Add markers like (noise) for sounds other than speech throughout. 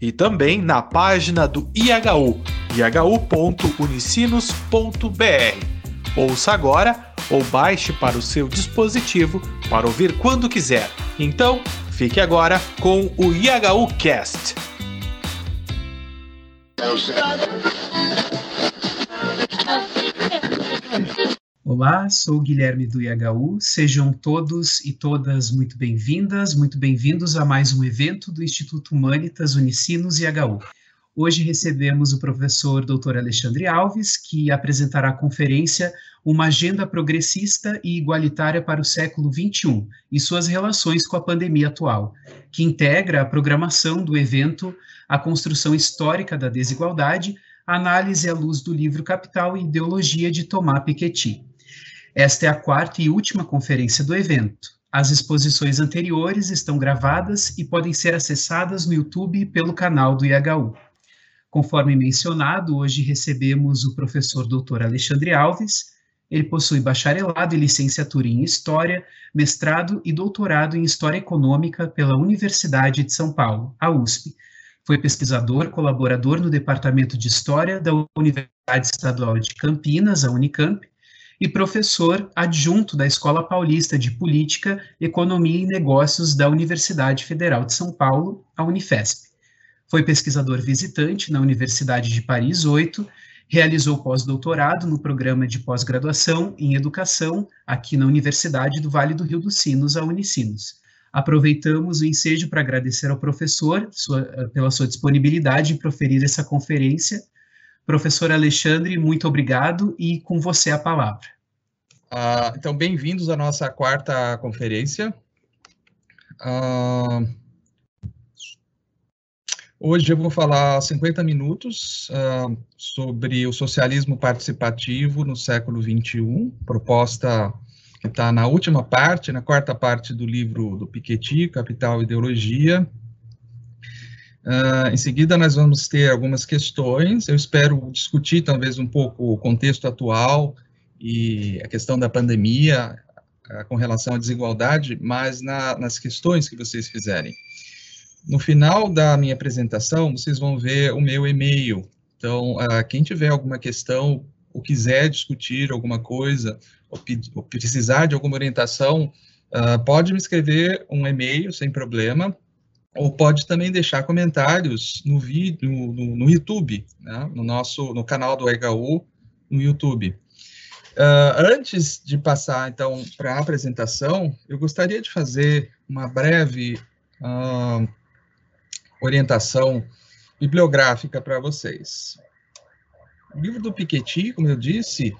e também na página do IHU, ihu.unicinos.br. Ouça agora ou baixe para o seu dispositivo para ouvir quando quiser. Então, fique agora com o IHU Cast. Olá, sou Guilherme do IHU. Sejam todos e todas muito bem-vindas, muito bem-vindos a mais um evento do Instituto Humanitas Unicinos IHU. Hoje recebemos o professor Dr. Alexandre Alves, que apresentará a conferência Uma Agenda Progressista e Igualitária para o Século XXI e suas relações com a pandemia atual, que integra a programação do evento A Construção Histórica da Desigualdade, análise à luz do livro Capital e Ideologia de Thomas Piketty. Esta é a quarta e última conferência do evento. As exposições anteriores estão gravadas e podem ser acessadas no YouTube pelo canal do IHU. Conforme mencionado, hoje recebemos o professor Dr. Alexandre Alves. Ele possui bacharelado e licenciatura em História, mestrado e doutorado em História Econômica pela Universidade de São Paulo, a USP. Foi pesquisador, colaborador no Departamento de História da Universidade Estadual de Campinas, a Unicamp, e professor adjunto da Escola Paulista de Política, Economia e Negócios da Universidade Federal de São Paulo, a Unifesp. Foi pesquisador visitante na Universidade de Paris 8, realizou pós-doutorado no programa de pós-graduação em Educação aqui na Universidade do Vale do Rio dos Sinos, a Unicinos. Aproveitamos o ensejo para agradecer ao professor sua, pela sua disponibilidade em proferir essa conferência Professor Alexandre, muito obrigado e com você a palavra. Uh, então, bem-vindos à nossa quarta conferência. Uh, hoje eu vou falar 50 minutos uh, sobre o socialismo participativo no século XXI, proposta que está na última parte, na quarta parte do livro do Piketty, Capital e Ideologia, Uh, em seguida, nós vamos ter algumas questões. Eu espero discutir, talvez, um pouco o contexto atual e a questão da pandemia uh, com relação à desigualdade, mas na, nas questões que vocês fizerem. No final da minha apresentação, vocês vão ver o meu e-mail. Então, uh, quem tiver alguma questão ou quiser discutir alguma coisa, ou, ou precisar de alguma orientação, pode me escrever um e-mail sem problema ou pode também deixar comentários no vídeo, no, no YouTube, né, no nosso, no canal do EHU, no YouTube. Uh, antes de passar, então, para a apresentação, eu gostaria de fazer uma breve uh, orientação bibliográfica para vocês. O livro do Piketty, como eu disse,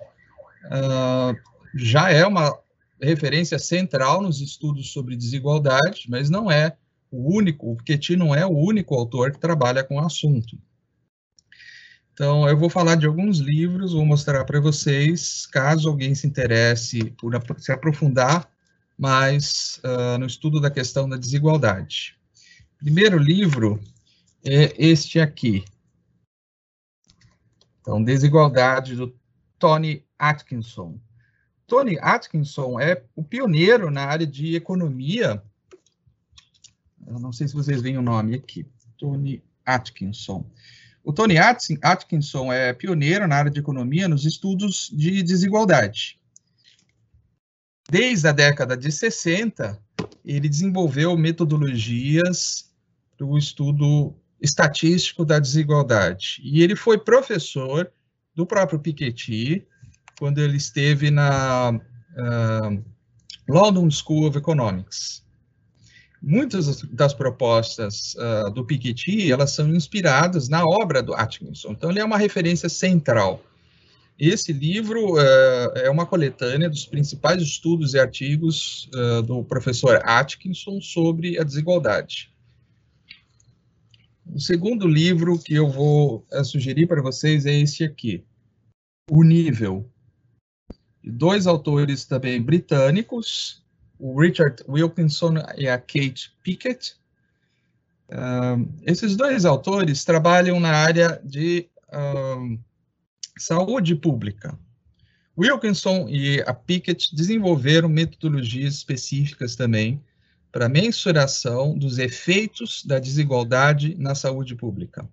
uh, já é uma referência central nos estudos sobre desigualdade, mas não é o único, o Piketty não é o único autor que trabalha com o assunto. Então, eu vou falar de alguns livros, vou mostrar para vocês, caso alguém se interesse por se aprofundar mais uh, no estudo da questão da desigualdade. Primeiro livro é este aqui. Então, Desigualdade, do Tony Atkinson. Tony Atkinson é o pioneiro na área de economia eu não sei se vocês veem o nome aqui, Tony Atkinson. O Tony Atkinson é pioneiro na área de economia nos estudos de desigualdade. Desde a década de 60, ele desenvolveu metodologias para o estudo estatístico da desigualdade. E ele foi professor do próprio Piketty, quando ele esteve na uh, London School of Economics muitas das propostas uh, do Piketty, elas são inspiradas na obra do Atkinson. Então, ele é uma referência central. Esse livro uh, é uma coletânea dos principais estudos e artigos uh, do professor Atkinson sobre a desigualdade. O segundo livro que eu vou sugerir para vocês é esse aqui, O Nível, dois autores também britânicos, o Richard Wilkinson e a Kate Pickett. Uh, esses dois autores trabalham na área de uh, saúde pública. Wilkinson e a Pickett desenvolveram metodologias específicas também para mensuração dos efeitos da desigualdade na saúde pública.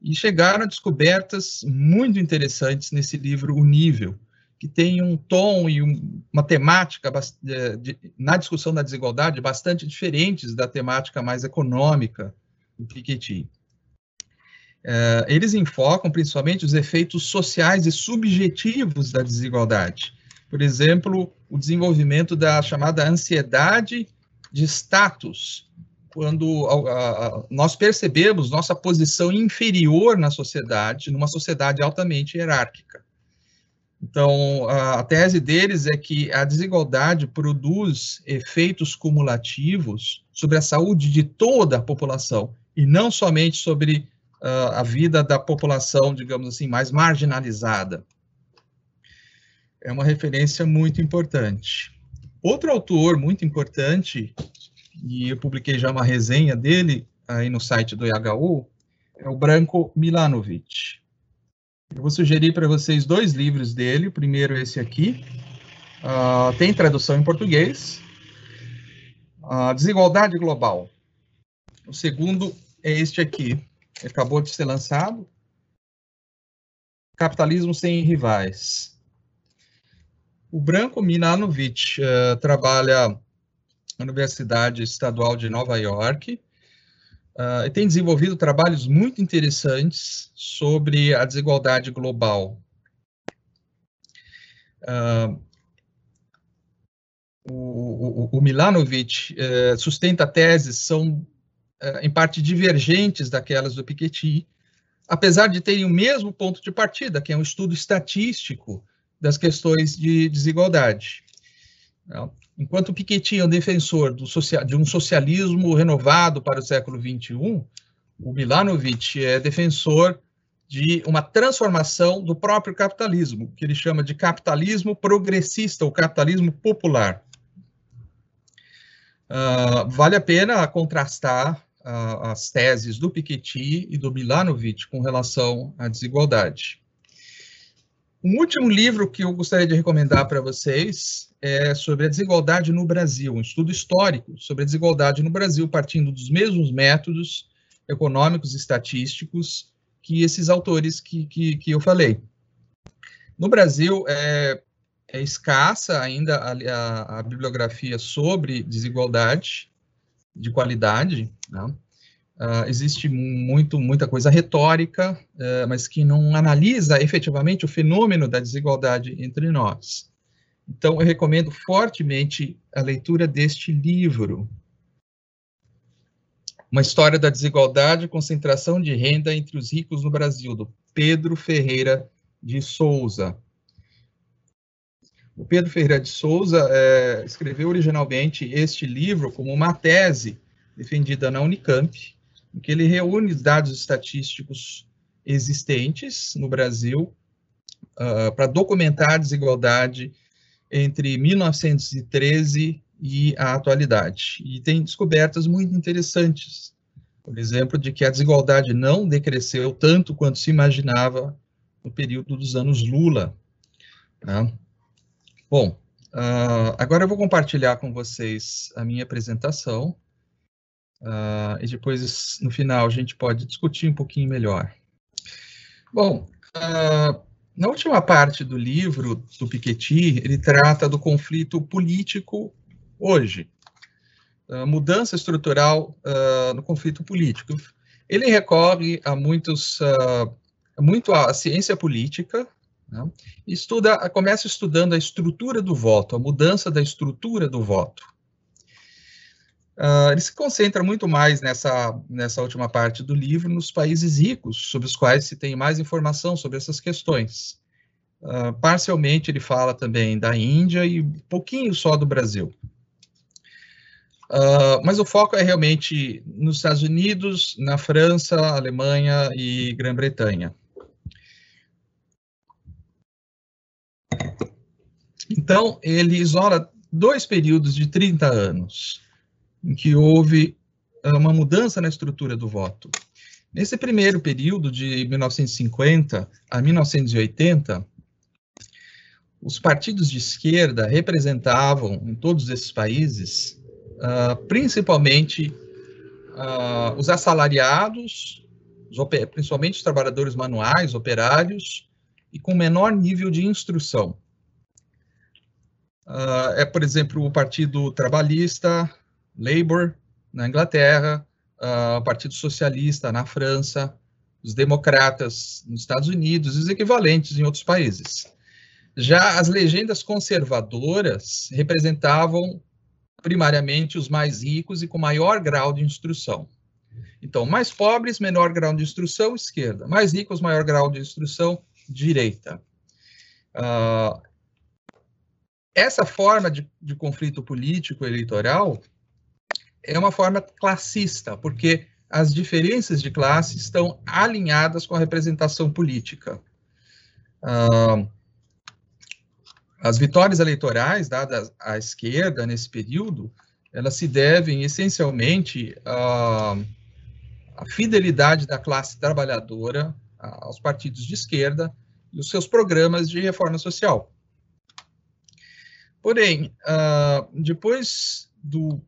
E chegaram a descobertas muito interessantes nesse livro O Nível, que tem um tom e um, uma temática de, de, na discussão da desigualdade bastante diferentes da temática mais econômica do Piketty. É, eles enfocam principalmente os efeitos sociais e subjetivos da desigualdade. Por exemplo, o desenvolvimento da chamada ansiedade de status, quando a, a, nós percebemos nossa posição inferior na sociedade, numa sociedade altamente hierárquica. Então, a, a tese deles é que a desigualdade produz efeitos cumulativos sobre a saúde de toda a população, e não somente sobre uh, a vida da população, digamos assim, mais marginalizada. É uma referência muito importante. Outro autor muito importante, e eu publiquei já uma resenha dele aí no site do IHU, é o Branco Milanovic. Eu vou sugerir para vocês dois livros dele. O primeiro é esse aqui. Uh, tem tradução em português. Uh, Desigualdade Global. O segundo é este aqui. Acabou de ser lançado. Capitalismo sem rivais. O Branco Milanovic uh, trabalha na Universidade Estadual de Nova York uh, e tem desenvolvido trabalhos muito interessantes sobre a desigualdade global. Uh, o, o, o, Milanovic uh, sustenta teses são, em parte, divergentes daquelas do Piketty, apesar de terem o mesmo ponto de partida, que é um estudo estatístico das questões de desigualdade. Enquanto Piketty é um defensor social, de um socialismo renovado para o século XXI, o Milanovic é defensor de uma transformação do próprio capitalismo, que ele chama de capitalismo progressista, ou capitalismo popular. Uh, vale a pena contrastar uh, as teses do Piketty e do Milanovic com relação à desigualdade. Um último livro que eu gostaria de recomendar para vocês é sobre a desigualdade no Brasil, um estudo histórico sobre a desigualdade no Brasil, partindo dos mesmos métodos econômicos e estatísticos que esses autores que, que, que eu falei. No Brasil, é, é escassa ainda a, a, a, bibliografia sobre desigualdade de qualidade, né? Uh, existe muito, muita coisa retórica, uh, mas que não analisa efetivamente o fenômeno da desigualdade entre nós. Então, eu recomendo fortemente a leitura deste livro. Uma história da desigualdade e concentração de renda entre os ricos no Brasil, do Pedro Ferreira de Souza. O Pedro Ferreira de Souza é, escreveu originalmente este livro como uma tese defendida na Unicamp, em que ele reúne dados estatísticos existentes no Brasil uh, para documentar a desigualdade entre 1913 e a atualidade. E tem descobertas muito interessantes. Por exemplo, de que a desigualdade não decresceu tanto quanto se imaginava no período dos anos Lula. Né? Bom, uh, agora eu vou compartilhar com vocês a minha apresentação. Uh, e depois, no final, a gente pode discutir um pouquinho melhor. Bom, uh, na última parte do livro do Piketty, ele trata do conflito político hoje, uh, mudança estrutural no conflito político. Ele recorre a muitos, muito à ciência política, né? estuda, começa estudando a estrutura do voto, a mudança da estrutura do voto. Uh, ele se concentra muito mais nessa, nessa última parte do livro nos países ricos, sobre os quais se tem mais informação sobre essas questões. Uh, parcialmente ele fala também da Índia e um pouquinho só do Brasil. Uh, mas o foco é realmente nos Estados Unidos, na França, Alemanha e Grã-Bretanha. Então, ele isola dois períodos de 30 anos, em que houve ah, uma mudança na estrutura do voto. Nesse primeiro período, de 1950 a 1980, os partidos de esquerda representavam, em todos esses países, uh, principalmente uh, os assalariados, os principalmente os trabalhadores manuais, operários, e com menor nível de instrução. Uh, é, por exemplo, o Partido Trabalhista, Labour, na Inglaterra, uh, o Partido Socialista na França, os democratas nos Estados Unidos e os equivalentes em outros países. Já as legendas conservadoras representavam primariamente os mais ricos e com maior grau de instrução. Então, mais pobres, menor grau de instrução, esquerda. Mais ricos, maior grau de instrução, direita. Uh, essa forma de, de conflito político eleitoral é uma forma classista, porque as diferenças de classe estão alinhadas com a representação política. Uh, as vitórias eleitorais dadas à esquerda nesse período, elas se devem essencialmente à, à fidelidade da classe trabalhadora aos partidos de esquerda e os seus programas de reforma social. Porém, depois do,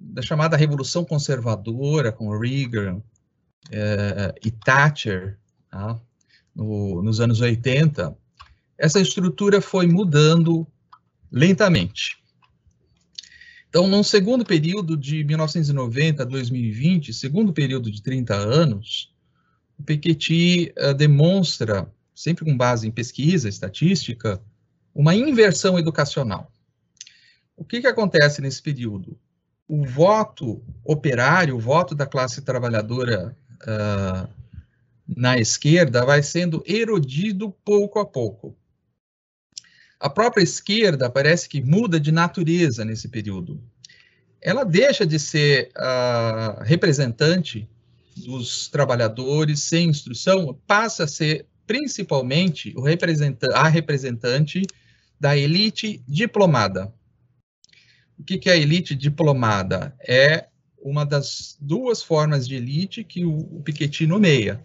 da chamada Revolução Conservadora, com Reagan uh, e Thatcher, tá, no, nos anos 80, essa estrutura foi mudando lentamente. Então, num segundo período de 1990 a 2020, segundo período de 30 anos, o Piketty uh, demonstra, sempre com base em pesquisa, estatística, uma inversão educacional. O que, que acontece nesse período? O voto operário, o voto da classe trabalhadora uh, na esquerda vai sendo erodido pouco a pouco. A própria esquerda parece que muda de natureza nesse período. Ela deixa de ser uh, representante dos trabalhadores sem instrução, passa a ser principalmente a representante da elite diplomada. O que, que é a elite diplomada? É uma das duas formas de elite que o, o Piketty nomeia.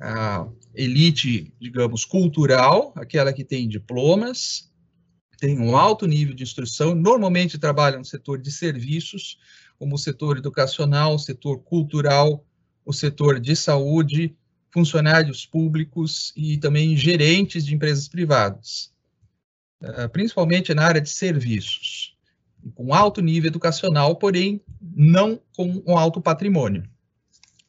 A elite, digamos, cultural, aquela que tem diplomas, tem um alto nível de instrução, normalmente trabalha no setor de serviços, como o setor educacional, o setor cultural, o setor de saúde, funcionários públicos e também gerentes de empresas privadas, eh, principalmente na área de serviços, com alto nível educacional, porém não com um alto patrimônio.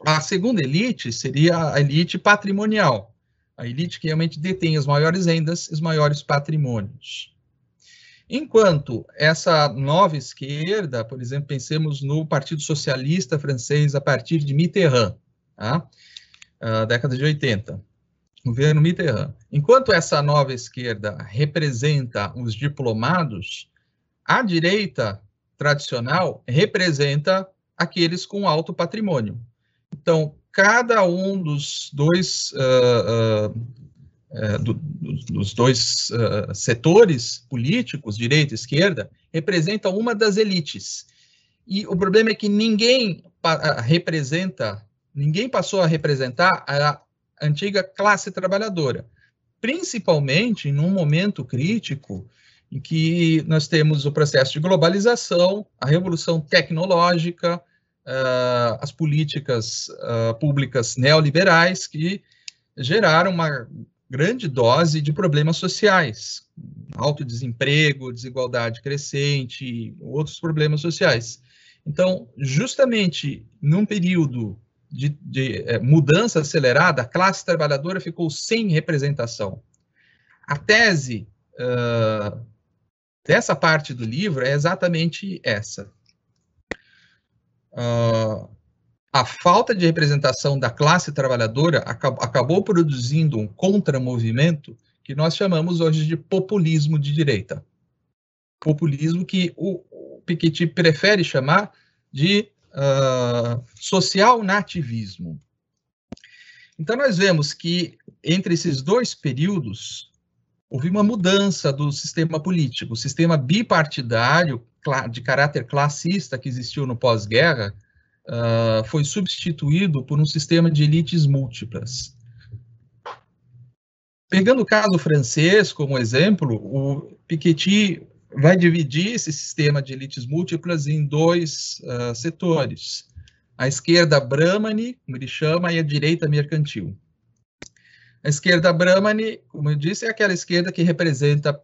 A segunda elite seria a elite patrimonial, a elite que realmente detém as maiores rendas, os maiores patrimônios. Enquanto essa nova esquerda, por exemplo, pensemos no Partido Socialista francês a partir de Mitterrand, tá? a década de 80, governo Mitterrand. Enquanto essa nova esquerda representa os diplomados, a direita tradicional representa aqueles com alto patrimônio. Então, cada um dos dois, uh, uh, uh, do, dos dois setores políticos, direita e esquerda, representa uma das elites. E o problema é que ninguém representa, ninguém passou a representar a antiga classe trabalhadora, principalmente num momento crítico em que nós temos o processo de globalização, a revolução tecnológica, uh, as políticas uh, públicas neoliberais que geraram uma grande dose de problemas sociais, alto desemprego, desigualdade crescente, outros problemas sociais. Então, justamente num período de, de é, mudança acelerada, a classe trabalhadora ficou sem representação. A tese uh, dessa parte do livro é exatamente essa uh, a falta de representação da classe trabalhadora acabou, acabou produzindo um contramovimento que nós chamamos hoje de populismo de direita. Populismo que o, o Piketty prefere chamar de uh, social nativismo. Então, nós vemos que entre esses dois períodos, houve uma mudança do sistema político. O sistema bipartidário, de caráter classista, que existiu no pós-guerra, uh, foi substituído por um sistema de elites múltiplas. Pegando o caso francês como exemplo, o Piketty vai dividir esse sistema de elites múltiplas em dois uh, setores. A esquerda Brahmani, como ele chama, e a direita mercantil. A esquerda Brahmani, como eu disse, é aquela esquerda que representa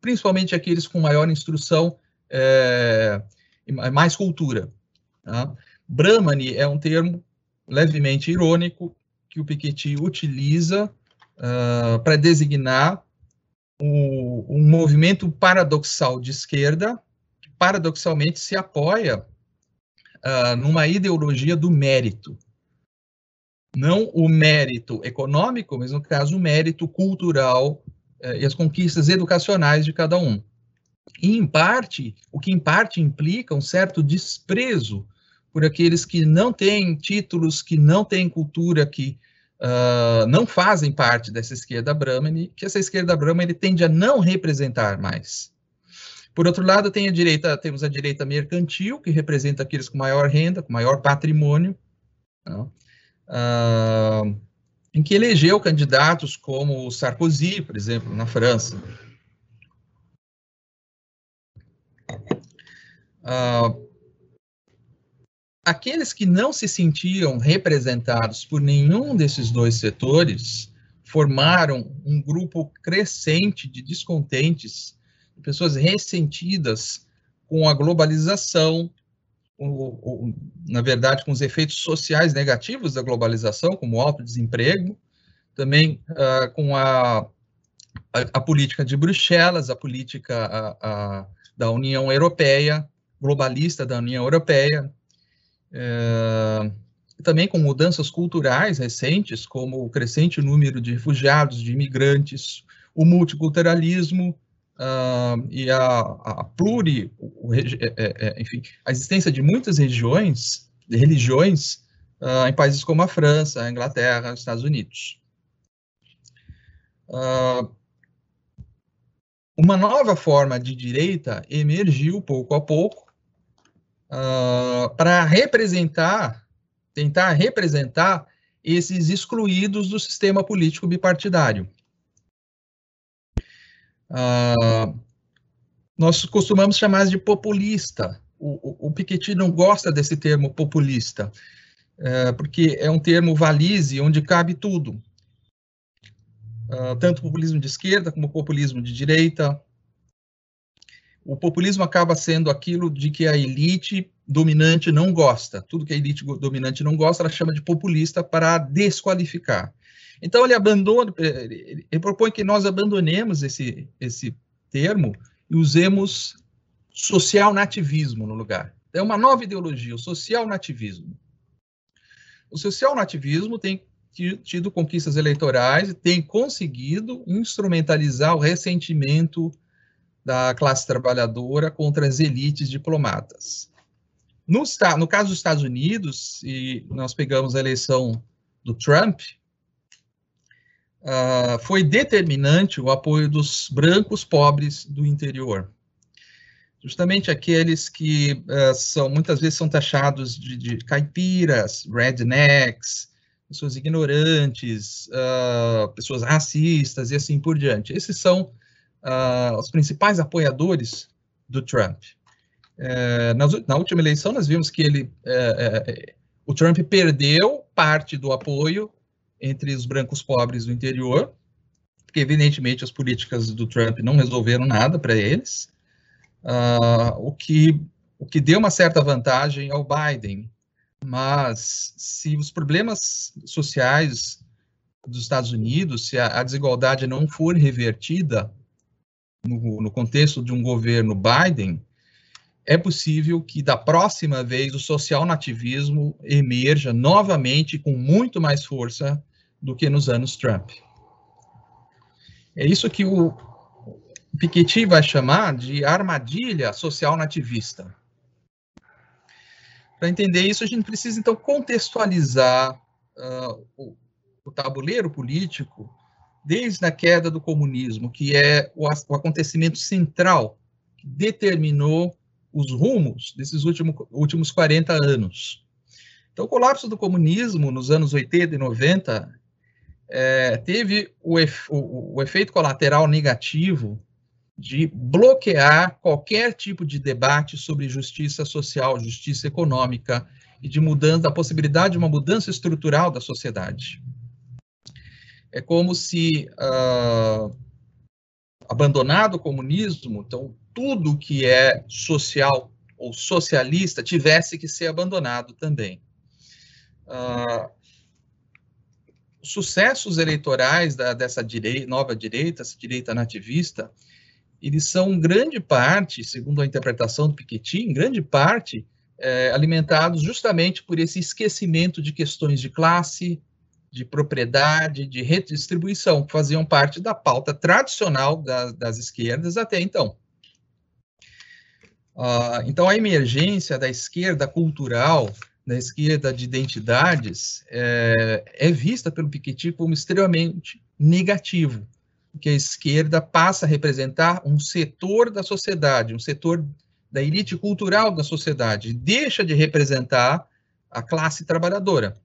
principalmente aqueles com maior instrução é, mais cultura. Tá? Brahmani é um termo levemente irônico que o Piketty utiliza uh, para designar o, um movimento paradoxal de esquerda que paradoxalmente se apoia uh, numa ideologia do mérito não o mérito econômico, mas no caso o mérito cultural eh, e as conquistas educacionais de cada um. E em parte, o que em parte implica um certo desprezo por aqueles que não têm títulos, que não têm cultura, que uh, não fazem parte dessa esquerda Brahmani, que essa esquerda Brahmani tende a não representar mais. Por outro lado, tem a direita, temos a direita mercantil, que representa aqueles com maior renda, com maior patrimônio, não? Uh, em que elegeu candidatos como Sarkozy, por exemplo, na França. Uh, aqueles que não se sentiam representados por nenhum desses dois setores formaram um grupo crescente de descontentes, de pessoas ressentidas com a globalização, na verdade, com os efeitos sociais negativos da globalização, como alto desemprego, também uh, com a, a, a, política de Bruxelas, a política a, a, da União Europeia, globalista da União Europeia, uh, também com mudanças culturais recentes, como o crescente número de refugiados, de imigrantes, o multiculturalismo, uh, e a, a pluri, o, é, é, é, enfim, a existência de muitas regiões, de religiões, uh, em países como a França, a Inglaterra, os Estados Unidos. Uh, uma nova forma de direita emergiu pouco a pouco para representar, tentar representar esses excluídos do sistema político bipartidário. Uh, nós costumamos chamar de populista. O, o, o, Piketty não gosta desse termo populista, uh, porque é um termo valise onde cabe tudo. Uh, tanto populismo de esquerda como populismo de direita. O populismo acaba sendo aquilo de que a elite dominante não gosta. Tudo que a elite dominante não gosta, ela chama de populista para desqualificar. Então ele abandona, eh, ele propõe que nós abandonemos esse, esse termo e usemos social nativismo no lugar. É uma nova ideologia, o social nativismo. O social nativismo tem tido conquistas eleitorais e tem conseguido instrumentalizar o ressentimento da classe trabalhadora contra as elites diplomatas. No, no caso dos Estados Unidos, e nós pegamos a eleição do Trump, uh, foi determinante o apoio dos brancos pobres do interior. Justamente aqueles que uh, são muitas vezes são taxados de, de caipiras, rednecks, pessoas ignorantes, uh, pessoas racistas e assim por diante. Esses são os principais apoiadores do Trump. Eh, na, na, última eleição, nós vimos que ele, eh, eh, o Trump perdeu parte do apoio entre os brancos pobres do interior, porque evidentemente as políticas do Trump não resolveram nada para eles, uh, o, que, o que deu uma certa vantagem ao Biden. Mas se os problemas sociais dos Estados Unidos, se a, a desigualdade não for revertida no, no contexto de um governo Biden, é possível que da próxima vez o social nativismo emerja novamente com muito mais força do que nos anos Trump. É isso que o Piketty vai chamar de armadilha social nativista. Para entender isso, a gente precisa, então, contextualizar uh, o, o, tabuleiro político desde a queda do comunismo, que é o, o acontecimento central que determinou os rumos desses últimos, últimos 40 anos. Então, o colapso do comunismo nos anos 80 e 90 é, teve o, efe, o, o efeito colateral negativo de bloquear qualquer tipo de debate sobre justiça social, justiça econômica e de mudança, a possibilidade de uma mudança estrutural da sociedade. É como se, uh, abandonado o comunismo, então tudo que é social ou socialista tivesse que ser abandonado também. Uh, sucessos eleitorais da, dessa direita, nova direita, essa direita nativista, eles são grande parte, segundo a interpretação do Piketty, em grande parte é, alimentados justamente por esse esquecimento de questões de classe, de propriedade, de redistribuição, que faziam parte da pauta tradicional das, das esquerdas até então. Uh, então, a emergência da esquerda cultural, da esquerda de identidades, é, é vista pelo Piketty como extremamente negativo, que a esquerda passa a representar um setor da sociedade, um setor da elite cultural da sociedade, deixa de representar a classe trabalhadora.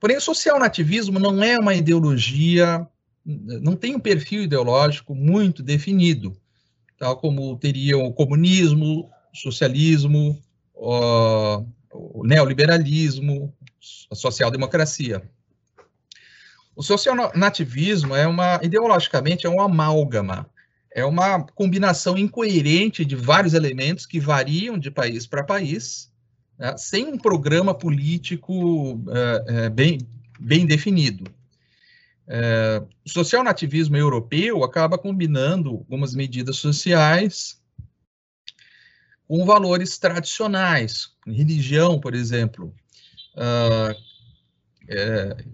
Porém, o social nativismo não é uma ideologia, não tem um perfil ideológico muito definido, tal como teria o comunismo, o socialismo, o neoliberalismo, a social-democracia. O social-nativismo é uma, ideologicamente, é um amálgama, é uma combinação incoerente de vários elementos que variam de país para país, né, sem um programa político é, é, bem, bem definido. É, o social-nativismo europeu acaba combinando algumas medidas sociais com valores tradicionais, religião, por exemplo, é,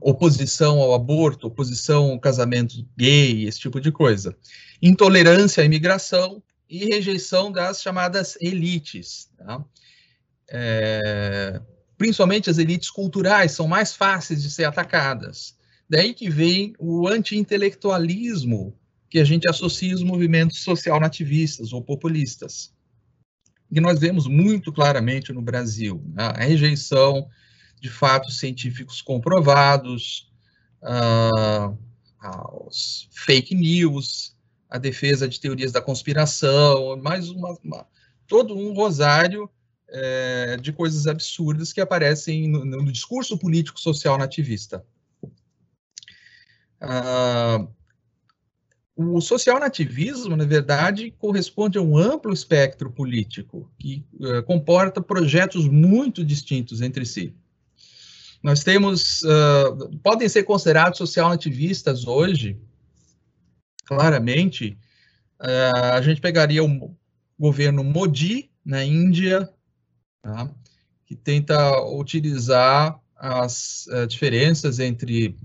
oposição ao aborto, oposição ao casamento gay, esse tipo de coisa. Intolerância à imigração e rejeição das chamadas elites. Tá? É, principalmente as elites culturais são mais fáceis de ser atacadas. Daí que vem o anti-intelectualismo que a gente associa aos movimentos social-nativistas ou populistas. E nós vemos muito claramente no Brasil né? a rejeição de fatos científicos comprovados, uh, aos fake news, a defesa de teorias da conspiração, mais uma, uma todo um rosário é, de coisas absurdas que aparecem no, no discurso político social nativista. Uh, o social nativismo, na verdade, corresponde a um amplo espectro político que uh, comporta projetos muito distintos entre si. Nós temos, uh, podem ser considerados social nativistas hoje, claramente, uh, a gente pegaria o governo Modi, na Índia, tá? que tenta utilizar as uh, diferenças entre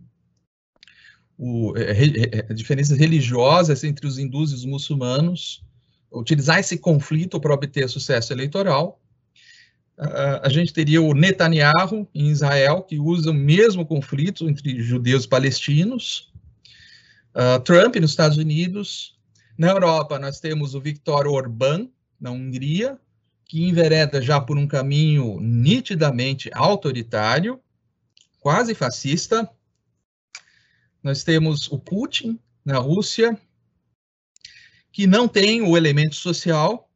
o, é, é, diferenças religiosas entre os hindus e os muçulmanos, utilizar esse conflito para obter sucesso eleitoral, Uh, a gente teria o Netanyahu em Israel, que usa o mesmo conflito entre judeus e palestinos. Uh, Trump nos Estados Unidos. Na Europa, nós temos o Viktor Orbán, na Hungria, que envereda já por um caminho nitidamente autoritário, quase fascista. Nós temos o Putin, na Rússia, que não tem o elemento social,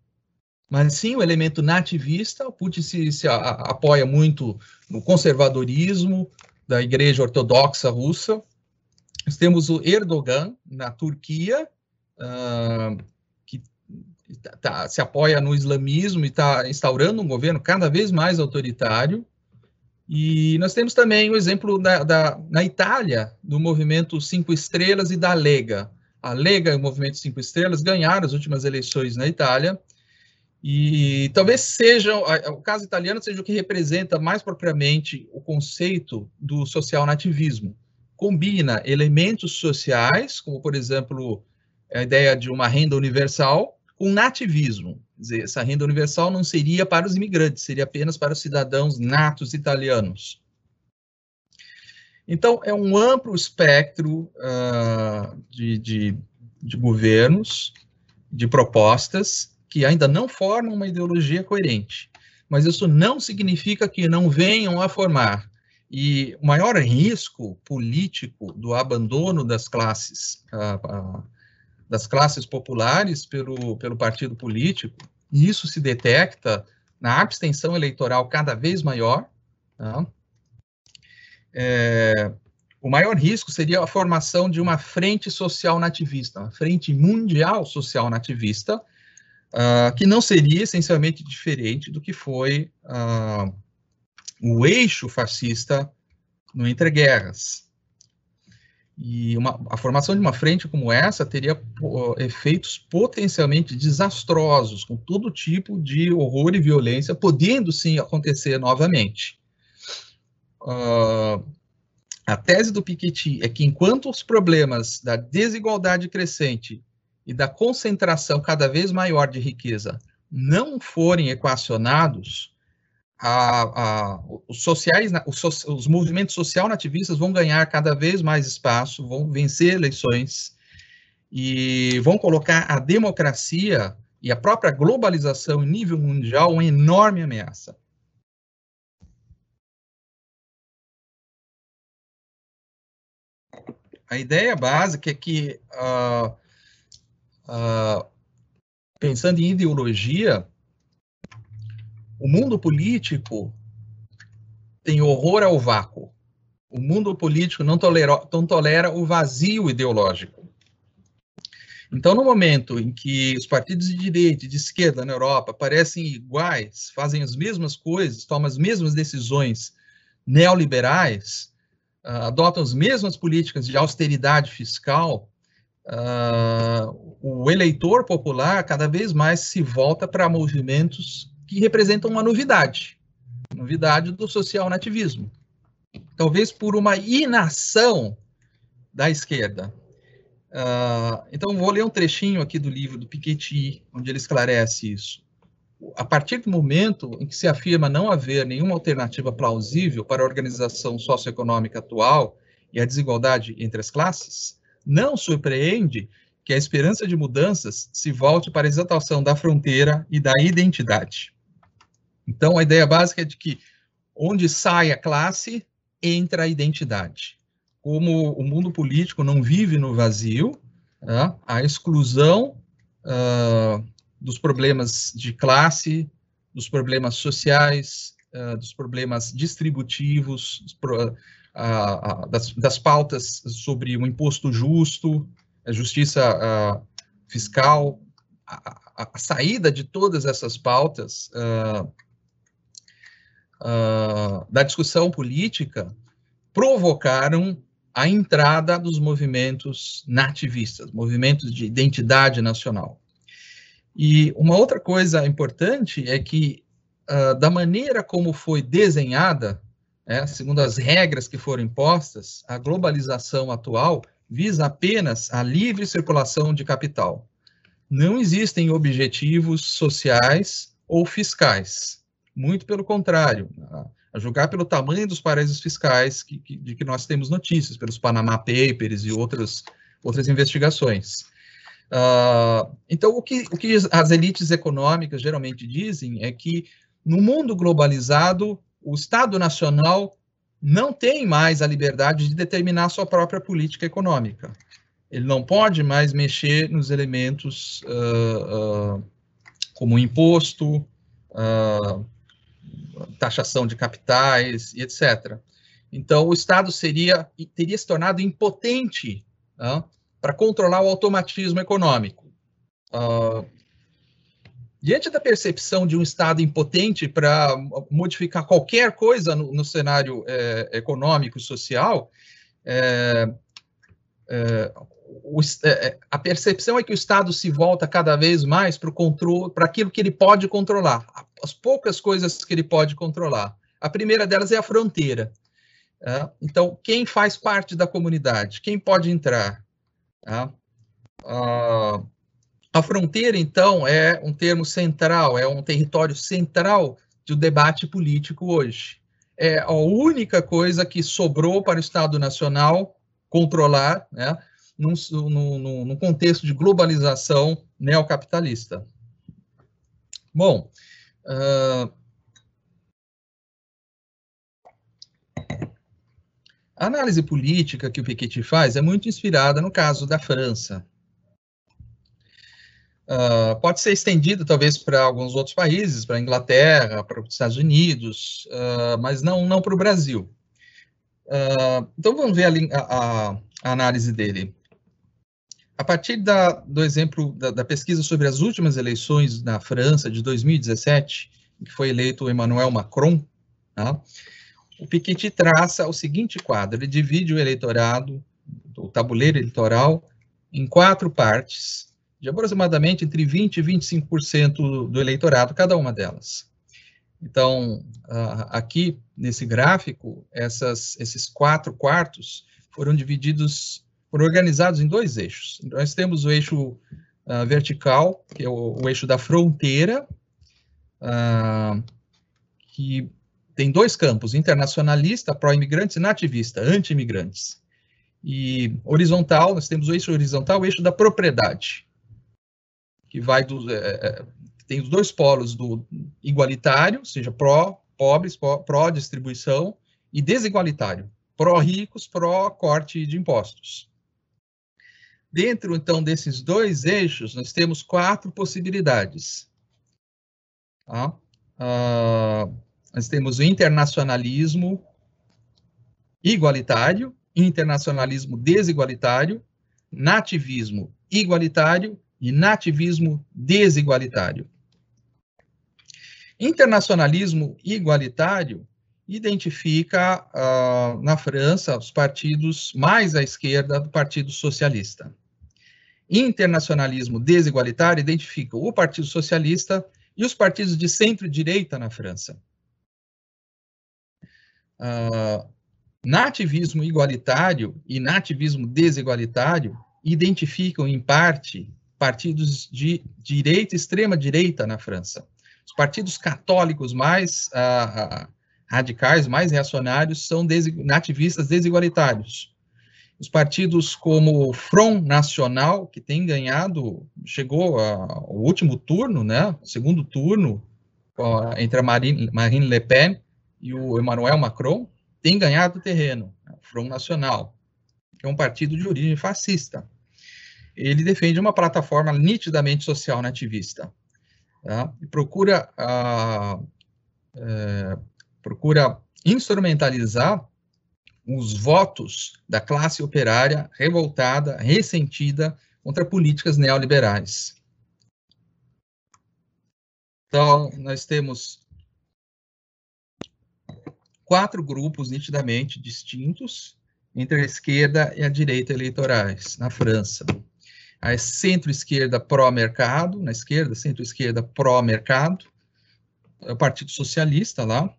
mas sim o elemento nativista. O Putin se, se a, apoia muito no conservadorismo da Igreja Ortodoxa Russa. Nós temos o Erdogan na Turquia, uh, tá, tá, se apoia no islamismo e está instaurando um governo cada vez mais autoritário. E nós temos também o exemplo da, da, na Itália, do movimento Cinco Estrelas e da Lega. A Lega e o movimento Cinco Estrelas ganharam as últimas eleições na Itália, e talvez seja, o caso italiano seja o que representa mais propriamente o conceito do social nativismo. Combina elementos sociais, como, por exemplo, a ideia de uma renda universal, com nativismo. Quer dizer, essa renda universal não seria para os imigrantes, seria apenas para os cidadãos natos italianos. Então, é um amplo espectro uh, de, de, de governos, de propostas, que ainda não formam uma ideologia coerente. Mas isso não significa que não venham a formar. E o maior risco político do abandono das classes, uh, uh, das classes populares pelo, pelo partido político, e isso se detecta na abstenção eleitoral cada vez maior, tá? é, o maior risco seria a formação de uma frente social nativista, uma frente mundial social nativista, uh, que não seria essencialmente diferente do que foi uh, o eixo fascista no entreguerras. E uma, a formação de uma frente como essa teria efeitos potencialmente desastrosos, com todo tipo de horror e violência, podendo sim acontecer novamente. Uh, a tese do Piketty é que enquanto os problemas da desigualdade crescente e da concentração cada vez maior de riqueza não forem equacionados, a, a, os sociais, os, os movimentos social nativistas vão ganhar cada vez mais espaço, vão vencer eleições e vão colocar a democracia e a própria globalização em nível mundial uma enorme ameaça. A ideia básica é que, uh, uh, pensando em ideologia, o mundo político tem horror ao vácuo. O mundo político não tolera, não tolera o vazio ideológico. Então, no momento em que os partidos de direita e de esquerda na Europa parecem iguais, fazem as mesmas coisas, tomam as mesmas decisões neoliberais, uh, adotam as mesmas políticas de austeridade fiscal, uh, o eleitor popular cada vez mais se volta para movimentos que representam uma novidade, novidade do social nativismo. Talvez por uma inação da esquerda. Uh, então, vou ler um trechinho aqui do livro do Piketty, onde ele esclarece isso a partir do momento em que se afirma não haver nenhuma alternativa plausível para a organização socioeconômica atual e a desigualdade entre as classes, não surpreende que a esperança de mudanças se volte para a exaltação da fronteira e da identidade. Então, a ideia básica é de que onde sai a classe, entra a identidade. Como o mundo político não vive no vazio, né, a exclusão uh, dos problemas de classe, dos problemas sociais, uh, dos problemas distributivos, uh, uh, das, das, pautas sobre o imposto justo, a justiça fiscal, a, a, a, saída de todas essas pautas da discussão política provocaram a entrada dos movimentos nativistas, movimentos de identidade nacional. E uma outra coisa importante é que, uh, da maneira como foi desenhada, né, segundo as regras que foram impostas, a globalização atual visa apenas a livre circulação de capital. Não existem objetivos sociais ou fiscais. Muito pelo contrário, a julgar pelo tamanho dos paraísos fiscais que, que, de que nós temos notícias, pelos Panama Papers e outras, outras investigações. Uh, então, o que, o que as elites econômicas geralmente dizem é que no mundo globalizado, o Estado Nacional não tem mais a liberdade de determinar sua própria política econômica. Ele não pode mais mexer nos elementos uh, uh, como imposto, taxação de capitais e etc. Então, o Estado seria teria se tornado impotente para controlar o automatismo econômico. Uh, diante da percepção de um Estado impotente para modificar qualquer coisa no, no cenário é, econômico e social, é, é, o, é, a percepção é que o Estado se volta cada vez mais para o controle, para aquilo que ele pode controlar, as poucas coisas que ele pode controlar. A primeira delas é a fronteira. É, então, quem faz parte da comunidade? Quem pode entrar? Tá? A fronteira, então, é um termo central, é um território central do debate político hoje. é a única coisa que sobrou para o Estado Nacional controlar, né, num, num, num contexto de globalização neocapitalista. Bom, uh, a análise política que o Piketty faz é muito inspirada no caso da França. Uh, pode ser estendida talvez para alguns outros países, para a Inglaterra, para os Estados Unidos, uh, mas não, não para o Brasil. Uh, então vamos ver a, a, a, análise dele. A partir da, do exemplo da, da, pesquisa sobre as últimas eleições na França de 2017, em que foi eleito Emmanuel Macron, tá? o Piketty traça o seguinte quadro: ele divide o eleitorado, o tabuleiro eleitoral, em quatro partes, de aproximadamente entre 20% e 25% do eleitorado, cada uma delas. Então, aqui nesse gráfico, essas, esses quatro quartos foram divididos, foram organizados em dois eixos. Nós temos o eixo uh, vertical, que é o, o, eixo da fronteira, uh, que tem dois campos, internacionalista, pró-imigrantes e nativista, anti-imigrantes. E horizontal, nós temos o eixo horizontal, o eixo da propriedade, que vai do, é, é tem os dois polos do igualitário, ou seja, pró-pobres, pró-distribuição, e desigualitário, pró-ricos, pró-corte de impostos. Dentro, então, desses dois eixos, nós temos quatro possibilidades. Tá? Ah, nós temos o internacionalismo igualitário, internacionalismo desigualitário, nativismo igualitário e nativismo desigualitário. Internacionalismo igualitário identifica uh, na França os partidos mais à esquerda do Partido Socialista. Internacionalismo desigualitário identifica o Partido Socialista e os partidos de centro-direita na França. Uh, nativismo igualitário e nativismo desigualitário identificam, em parte, partidos de direita, extrema-direita na França. Os partidos católicos mais ah radicais, mais reacionários, são nativistas desigualitários. Os partidos como o Front Nacional, que tem ganhado, chegou ao último turno, né, segundo turno, entre a Marine, Marine Le Pen e o Emmanuel Macron, tem ganhado terreno, né, o Front Nacional, que é um partido de origem fascista ele defende uma plataforma nitidamente social nativista. Tá? E procura, uh, procura instrumentalizar os votos da classe operária revoltada, ressentida contra políticas neoliberais. Então, nós temos quatro grupos nitidamente distintos entre a esquerda e a direita eleitorais na França a centro-esquerda pró-mercado, na esquerda, centro-esquerda pró-mercado, é o Partido Socialista lá,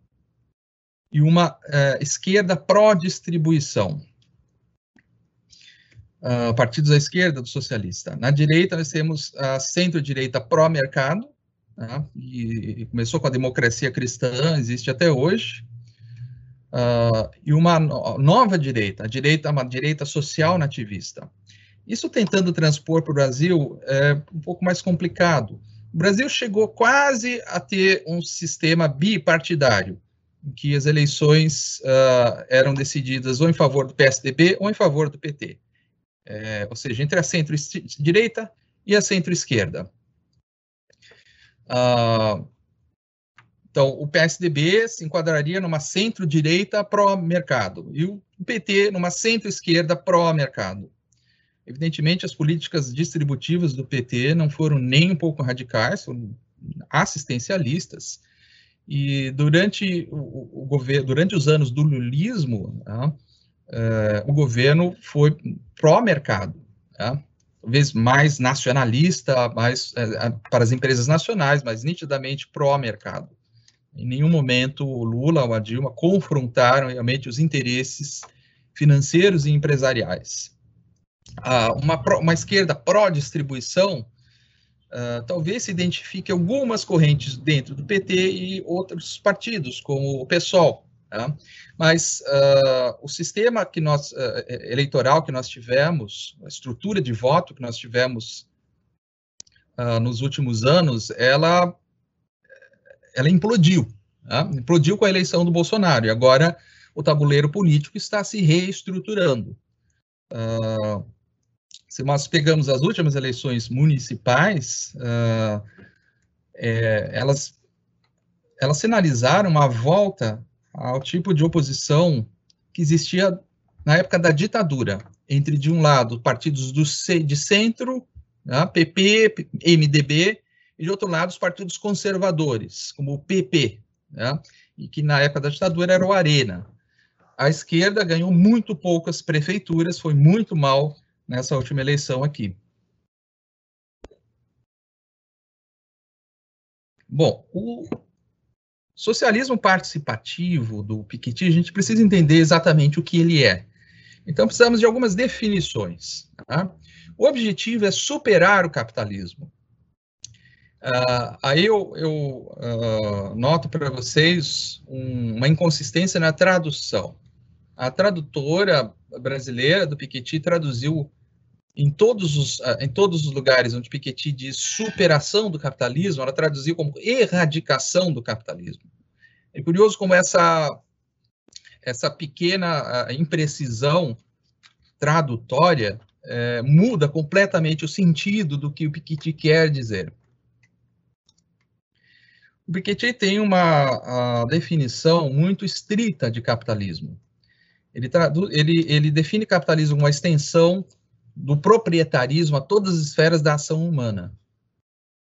e uma uh, esquerda pró-distribuição, uh, partidos à esquerda do socialista. Na direita, nós temos a centro-direita pró-mercado, né, e começou com a democracia cristã, existe até hoje, uh, e uma nova direita, a direita, uma direita social nativista. Isso tentando transpor para o Brasil é um pouco mais complicado. O Brasil chegou quase a ter um sistema bipartidário, em que as eleições uh, eram decididas ou em favor do PSDB ou em favor do PT. É, ou seja, entre a centro-direita e a centro-esquerda. Uh, então, o PSDB se enquadraria numa centro-direita pró-mercado e o PT numa centro-esquerda pró-mercado. Evidentemente, as políticas distributivas do PT não foram nem um pouco radicais, foram assistencialistas. E durante o, o governo, durante os anos do lulismo, uh, o governo foi pró-mercado, né, talvez mais nacionalista, mais uh, para as empresas nacionais, mas nitidamente pró-mercado. Em nenhum momento o Lula ou a Dilma confrontaram realmente os interesses financeiros e empresariais uma, uma esquerda pró-distribuição, uh, talvez se identifique algumas correntes dentro do PT e outros partidos, como o PSOL, Tá? Mas uh, o sistema que nós, uh, eleitoral que nós tivemos, a estrutura de voto que nós tivemos nos últimos anos, ela, ela implodiu. Tá? Implodiu com a eleição do Bolsonaro. E agora o tabuleiro político está se reestruturando. Uh, se nós pegamos as últimas eleições municipais, uh, é, elas, elas sinalizaram uma volta ao tipo de oposição que existia na época da ditadura, entre, de um lado, partidos do, de centro, né, PP, MDB, e de outro lado, os partidos conservadores, como o PP, né, e que na época da ditadura era o Arena. A esquerda ganhou muito poucas prefeituras, foi muito mal nessa última eleição aqui. Bom, o socialismo participativo do Piketty, a gente precisa entender exatamente o que ele é. Então, precisamos de algumas definições. Tá? O objetivo é superar o capitalismo. Uh, aí eu, eu uh, noto para vocês um, uma inconsistência na tradução. A tradutora brasileira do Piketty traduziu em todos os, ah, em todos os lugares onde Piketty diz superação do capitalismo, ela traduziu como erradicação do capitalismo. É curioso como essa, essa pequena ah, imprecisão tradutória é, muda completamente o sentido do que o Piketty quer dizer. O Piketty tem uma definição muito estrita de capitalismo. Ele, ele, ele define capitalismo como uma extensão do proprietarismo a todas as esferas da ação humana.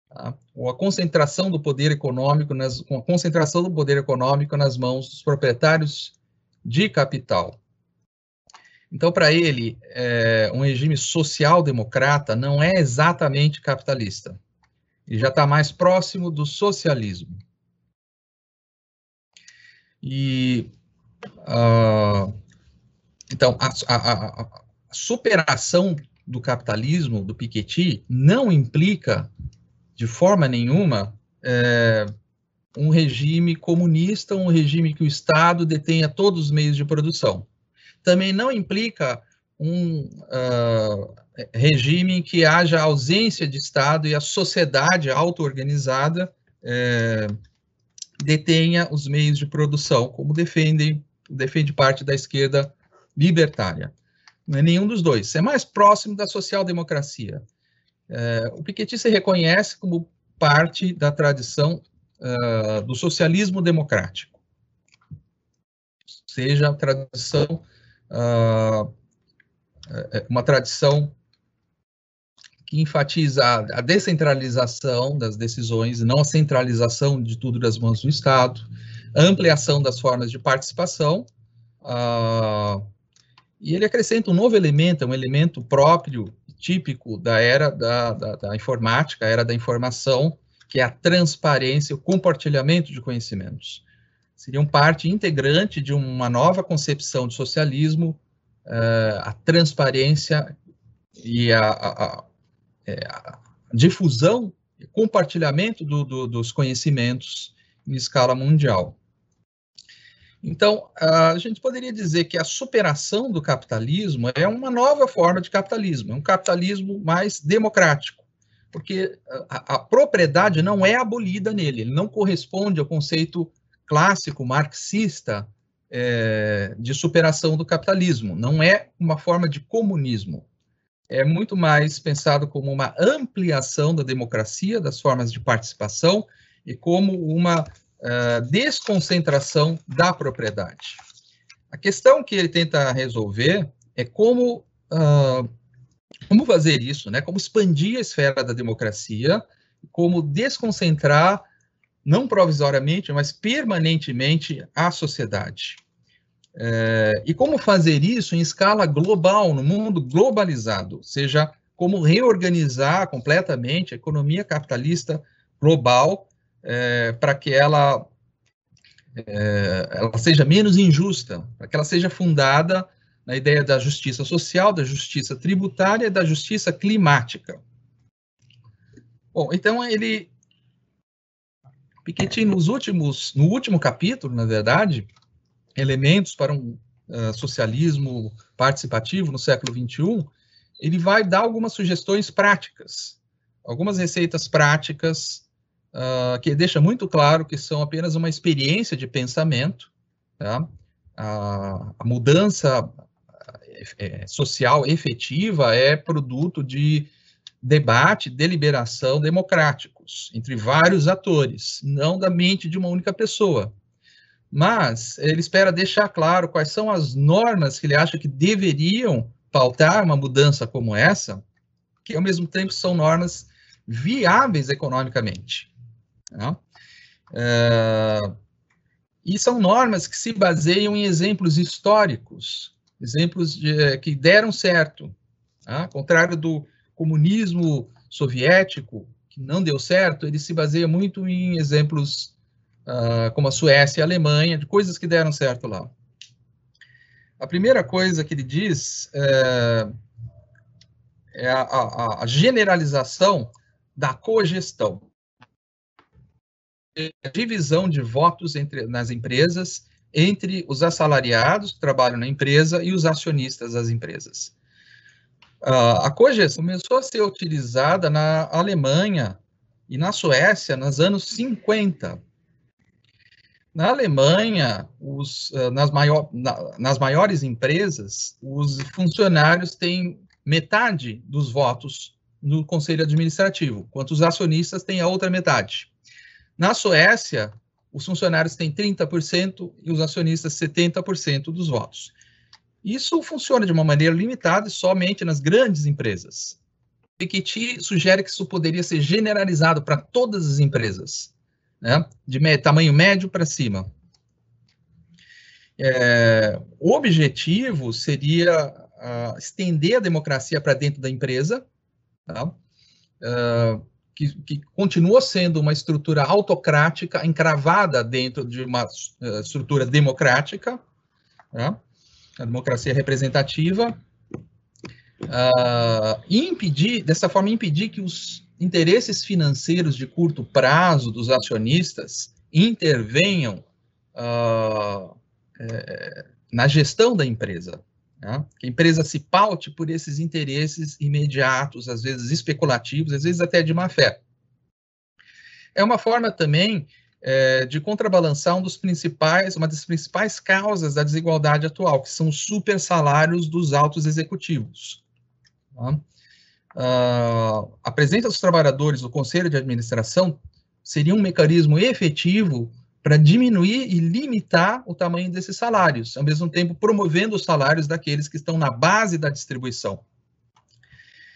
Tá? Ou a concentração do poder econômico, nas, com a concentração do poder econômico nas mãos dos proprietários de capital. Então, para ele, é, um regime social-democrata não é exatamente capitalista. Ele já está mais próximo do socialismo. E uh, então, a, a, a, superação do capitalismo, do Piketty, não implica, de forma nenhuma, é, um regime comunista, um regime que o Estado detenha todos os meios de produção. Também não implica um uh, regime em que haja ausência de Estado e a sociedade auto-organizada é, detenha os meios de produção, como defendem, defende parte da esquerda libertária. Não é nenhum dos dois. É mais próximo da social-democracia. É, o Piketty se reconhece como parte da tradição uh, do socialismo democrático. Seja a tradição, uh, uma tradição que enfatiza a descentralização das decisões, não a centralização de tudo das mãos do Estado, ampliação das formas de participação, uh, e ele acrescenta um novo elemento, um elemento próprio, típico da era da, da, da informática, a era da informação, que é a transparência, o compartilhamento de conhecimentos. Seriam parte integrante de uma nova concepção de socialismo, uh, a transparência e a, a, a, é, a difusão e compartilhamento do, do, dos conhecimentos em escala mundial. Então, a gente poderia dizer que a superação do capitalismo é uma nova forma de capitalismo, é um capitalismo mais democrático, porque a, a propriedade não é abolida nele, ele não corresponde ao conceito clássico marxista é, de superação do capitalismo, não é uma forma de comunismo. É muito mais pensado como uma ampliação da democracia, das formas de participação e como uma uh, desconcentração da propriedade. A questão que ele tenta resolver é como, uh, como fazer isso, né? como expandir a esfera da democracia, como desconcentrar, não provisoriamente, mas permanentemente, a sociedade. É, e como fazer isso em escala global, no mundo globalizado, ou seja, como reorganizar completamente a economia capitalista global é, para que ela, é, ela seja menos injusta, para que ela seja fundada na ideia da justiça social, da justiça tributária e da justiça climática. Bom, então ele Piketty nos últimos, no último capítulo, na verdade, elementos para um uh, socialismo participativo no século XXI, ele vai dar algumas sugestões práticas, algumas receitas práticas uh, que deixa muito claro que são apenas uma experiência de pensamento, tá? a, mudança é, social efetiva é produto de debate, deliberação democráticos entre vários atores, não da mente de uma única pessoa. Mas ele espera deixar claro quais são as normas que ele acha que deveriam pautar uma mudança como essa, que ao mesmo tempo são normas viáveis economicamente. Né? É, e são normas que se baseiam em exemplos históricos, exemplos de, que deram certo, tá? ao contrário do comunismo soviético, que não deu certo, ele se baseia muito em exemplos uh, como a Suécia e a Alemanha, de coisas que deram certo lá. A primeira coisa que ele diz é, é a, a, a, generalização da cogestão. Divisão de votos entre, nas empresas entre os assalariados que trabalham na empresa e os acionistas das empresas. Uh, a cogestão começou a ser utilizada na Alemanha e na Suécia nos anos 50 na Alemanha, os, uh, nas, maior, na, nas maiores empresas, os funcionários têm metade dos votos no conselho administrativo, enquanto os acionistas têm a outra metade. Na Suécia, os funcionários têm 30% e os acionistas 70% dos votos. Isso funciona de uma maneira limitada e somente nas grandes empresas. Piketty sugere que isso poderia ser generalizado para todas as empresas né, de tamanho médio para cima. É, o objetivo seria uh, estender a democracia para dentro da empresa, tá? uh, que, que, continua sendo uma estrutura autocrática encravada dentro de uma uh, estrutura democrática, né? a democracia representativa, e impedir, dessa forma, impedir que os interesses financeiros de curto prazo dos acionistas intervenham uh, é, na gestão da empresa. Né? Que a empresa se paute por esses interesses imediatos, às vezes especulativos, às vezes até de má fé. É uma forma também é, de contrabalançar um dos principais, uma das principais causas da desigualdade atual, que são os super salários dos altos executivos. Uh, a presença dos trabalhadores no conselho de administração seria um mecanismo efetivo para diminuir e limitar o tamanho desses salários, ao mesmo tempo promovendo os salários daqueles que estão na base da distribuição.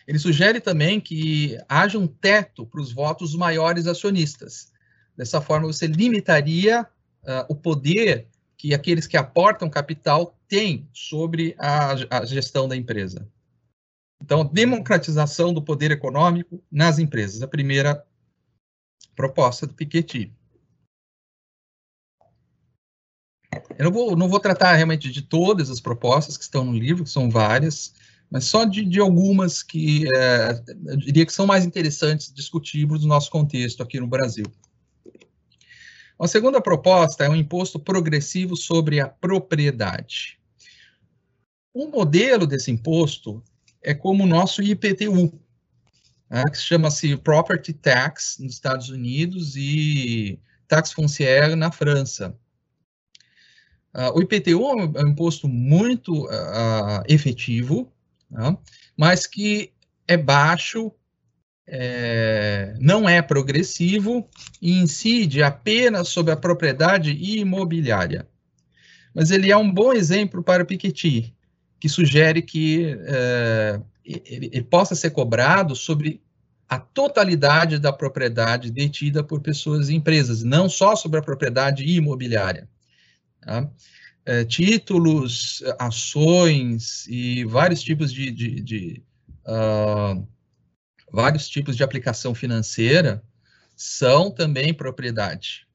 Ele sugere também que haja um teto para os votos maiores acionistas. Dessa forma, você limitaria uh, o poder que aqueles que aportam capital têm sobre a, a gestão da empresa. Então, democratização do poder econômico nas empresas, a primeira proposta do Piketty. Eu não vou, não vou tratar realmente de todas as propostas que estão no livro, que são várias, mas só de, de algumas que é, eu diria que são mais interessantes discutirmos no nosso contexto aqui no Brasil. A segunda proposta é um imposto progressivo sobre a propriedade. O modelo desse imposto é como o nosso IPTU, né, que chama-se Property Tax nos Estados Unidos e Tax Foncière na França. Uh, o IPTU é um imposto muito uh, efetivo, né, mas que é baixo, é, não é progressivo e incide apenas sobre a propriedade imobiliária. Mas ele é um bom exemplo para o Piketty, que sugere que é, ele, ele possa ser cobrado sobre a totalidade da propriedade detida por pessoas e empresas, não só sobre a propriedade imobiliária. Tá? É, títulos, ações e vários tipos de, de, de uh, vários tipos de aplicação financeira são também propriedade.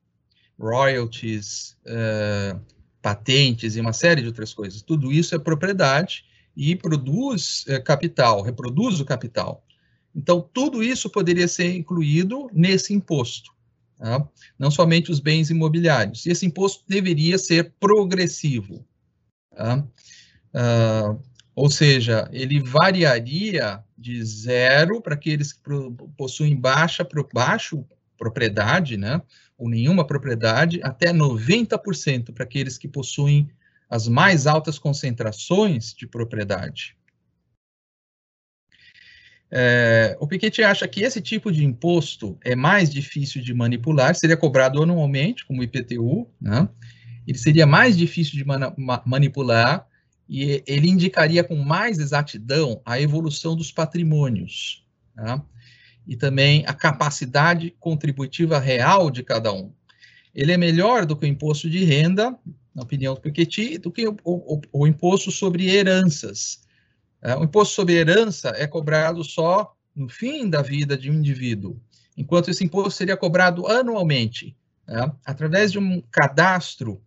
Royalties, uh, patentes e uma série de outras coisas. Tudo isso é propriedade e produz é, capital, reproduz o capital. Então, tudo isso poderia ser incluído nesse imposto. Tá? não somente os bens imobiliários. E esse imposto deveria ser progressivo. Tá? Uh, ou seja, ele variaria de zero para aqueles que possuem baixa, baixo propriedade, né, ou nenhuma propriedade, até 90% para aqueles que possuem as mais altas concentrações de propriedade. É, o Piketty acha que esse tipo de imposto é mais difícil de manipular, seria cobrado anualmente, como o IPTU, né? ele seria mais difícil de man manipular e ele indicaria com mais exatidão a evolução dos patrimônios, tá? e também a capacidade contributiva real de cada um. Ele é melhor do que o imposto de renda, na opinião do Piketty, do que o, o, o imposto sobre heranças. É, o imposto sobre herança é cobrado só no fim da vida de um indivíduo, enquanto esse imposto seria cobrado anualmente, é, através de um cadastro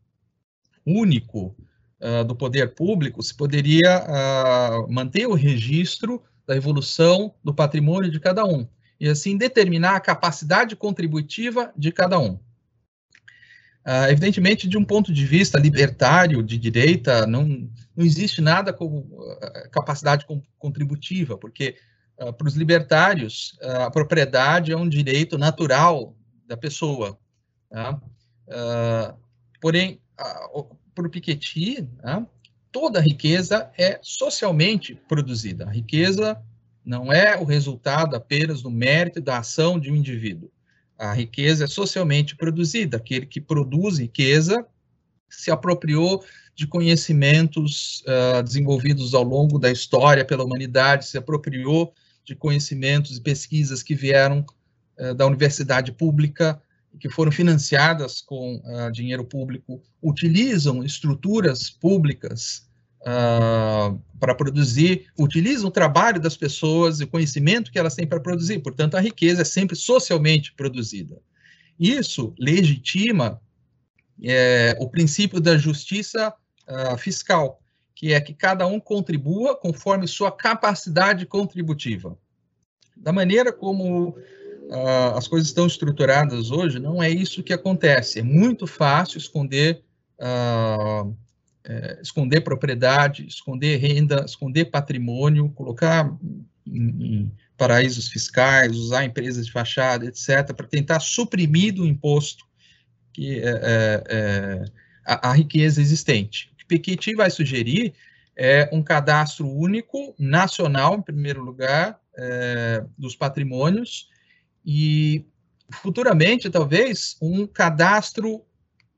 único uh, do poder público, se poderia uh, manter o registro da evolução do patrimônio de cada um, e assim determinar a capacidade contributiva de cada um. Uh, evidentemente, de um ponto de vista libertário, de direita, não, não existe nada como uh, capacidade contributiva, porque uh, para os libertários, a propriedade é um direito natural da pessoa. Tá? porém, para o Piketty, né, toda riqueza é socialmente produzida. A riqueza não é o resultado apenas do mérito da ação de um indivíduo a riqueza é socialmente produzida. Aquele que produz riqueza se apropriou de conhecimentos uh, desenvolvidos ao longo da história pela humanidade, se apropriou de conhecimentos e pesquisas que vieram uh, da universidade pública, que foram financiadas com uh, dinheiro público, utilizam estruturas públicas uh, para produzir, utilizam o trabalho das pessoas e o conhecimento que elas têm para produzir. Portanto, a riqueza é sempre socialmente produzida. Isso legitima é, o princípio da justiça uh, fiscal, que é que cada um contribua conforme sua capacidade contributiva. Da maneira como uh, as coisas estão estruturadas hoje, não é isso que acontece. É muito fácil esconder uh, é, esconder propriedade, esconder renda, esconder patrimônio, colocar em, em paraísos fiscais, usar empresas de fachada, etc., para tentar suprimir do imposto que é, é, é, a, a, riqueza existente. O que Piketty vai sugerir é um cadastro único, nacional, em primeiro lugar, é, dos patrimônios, e futuramente, talvez, um cadastro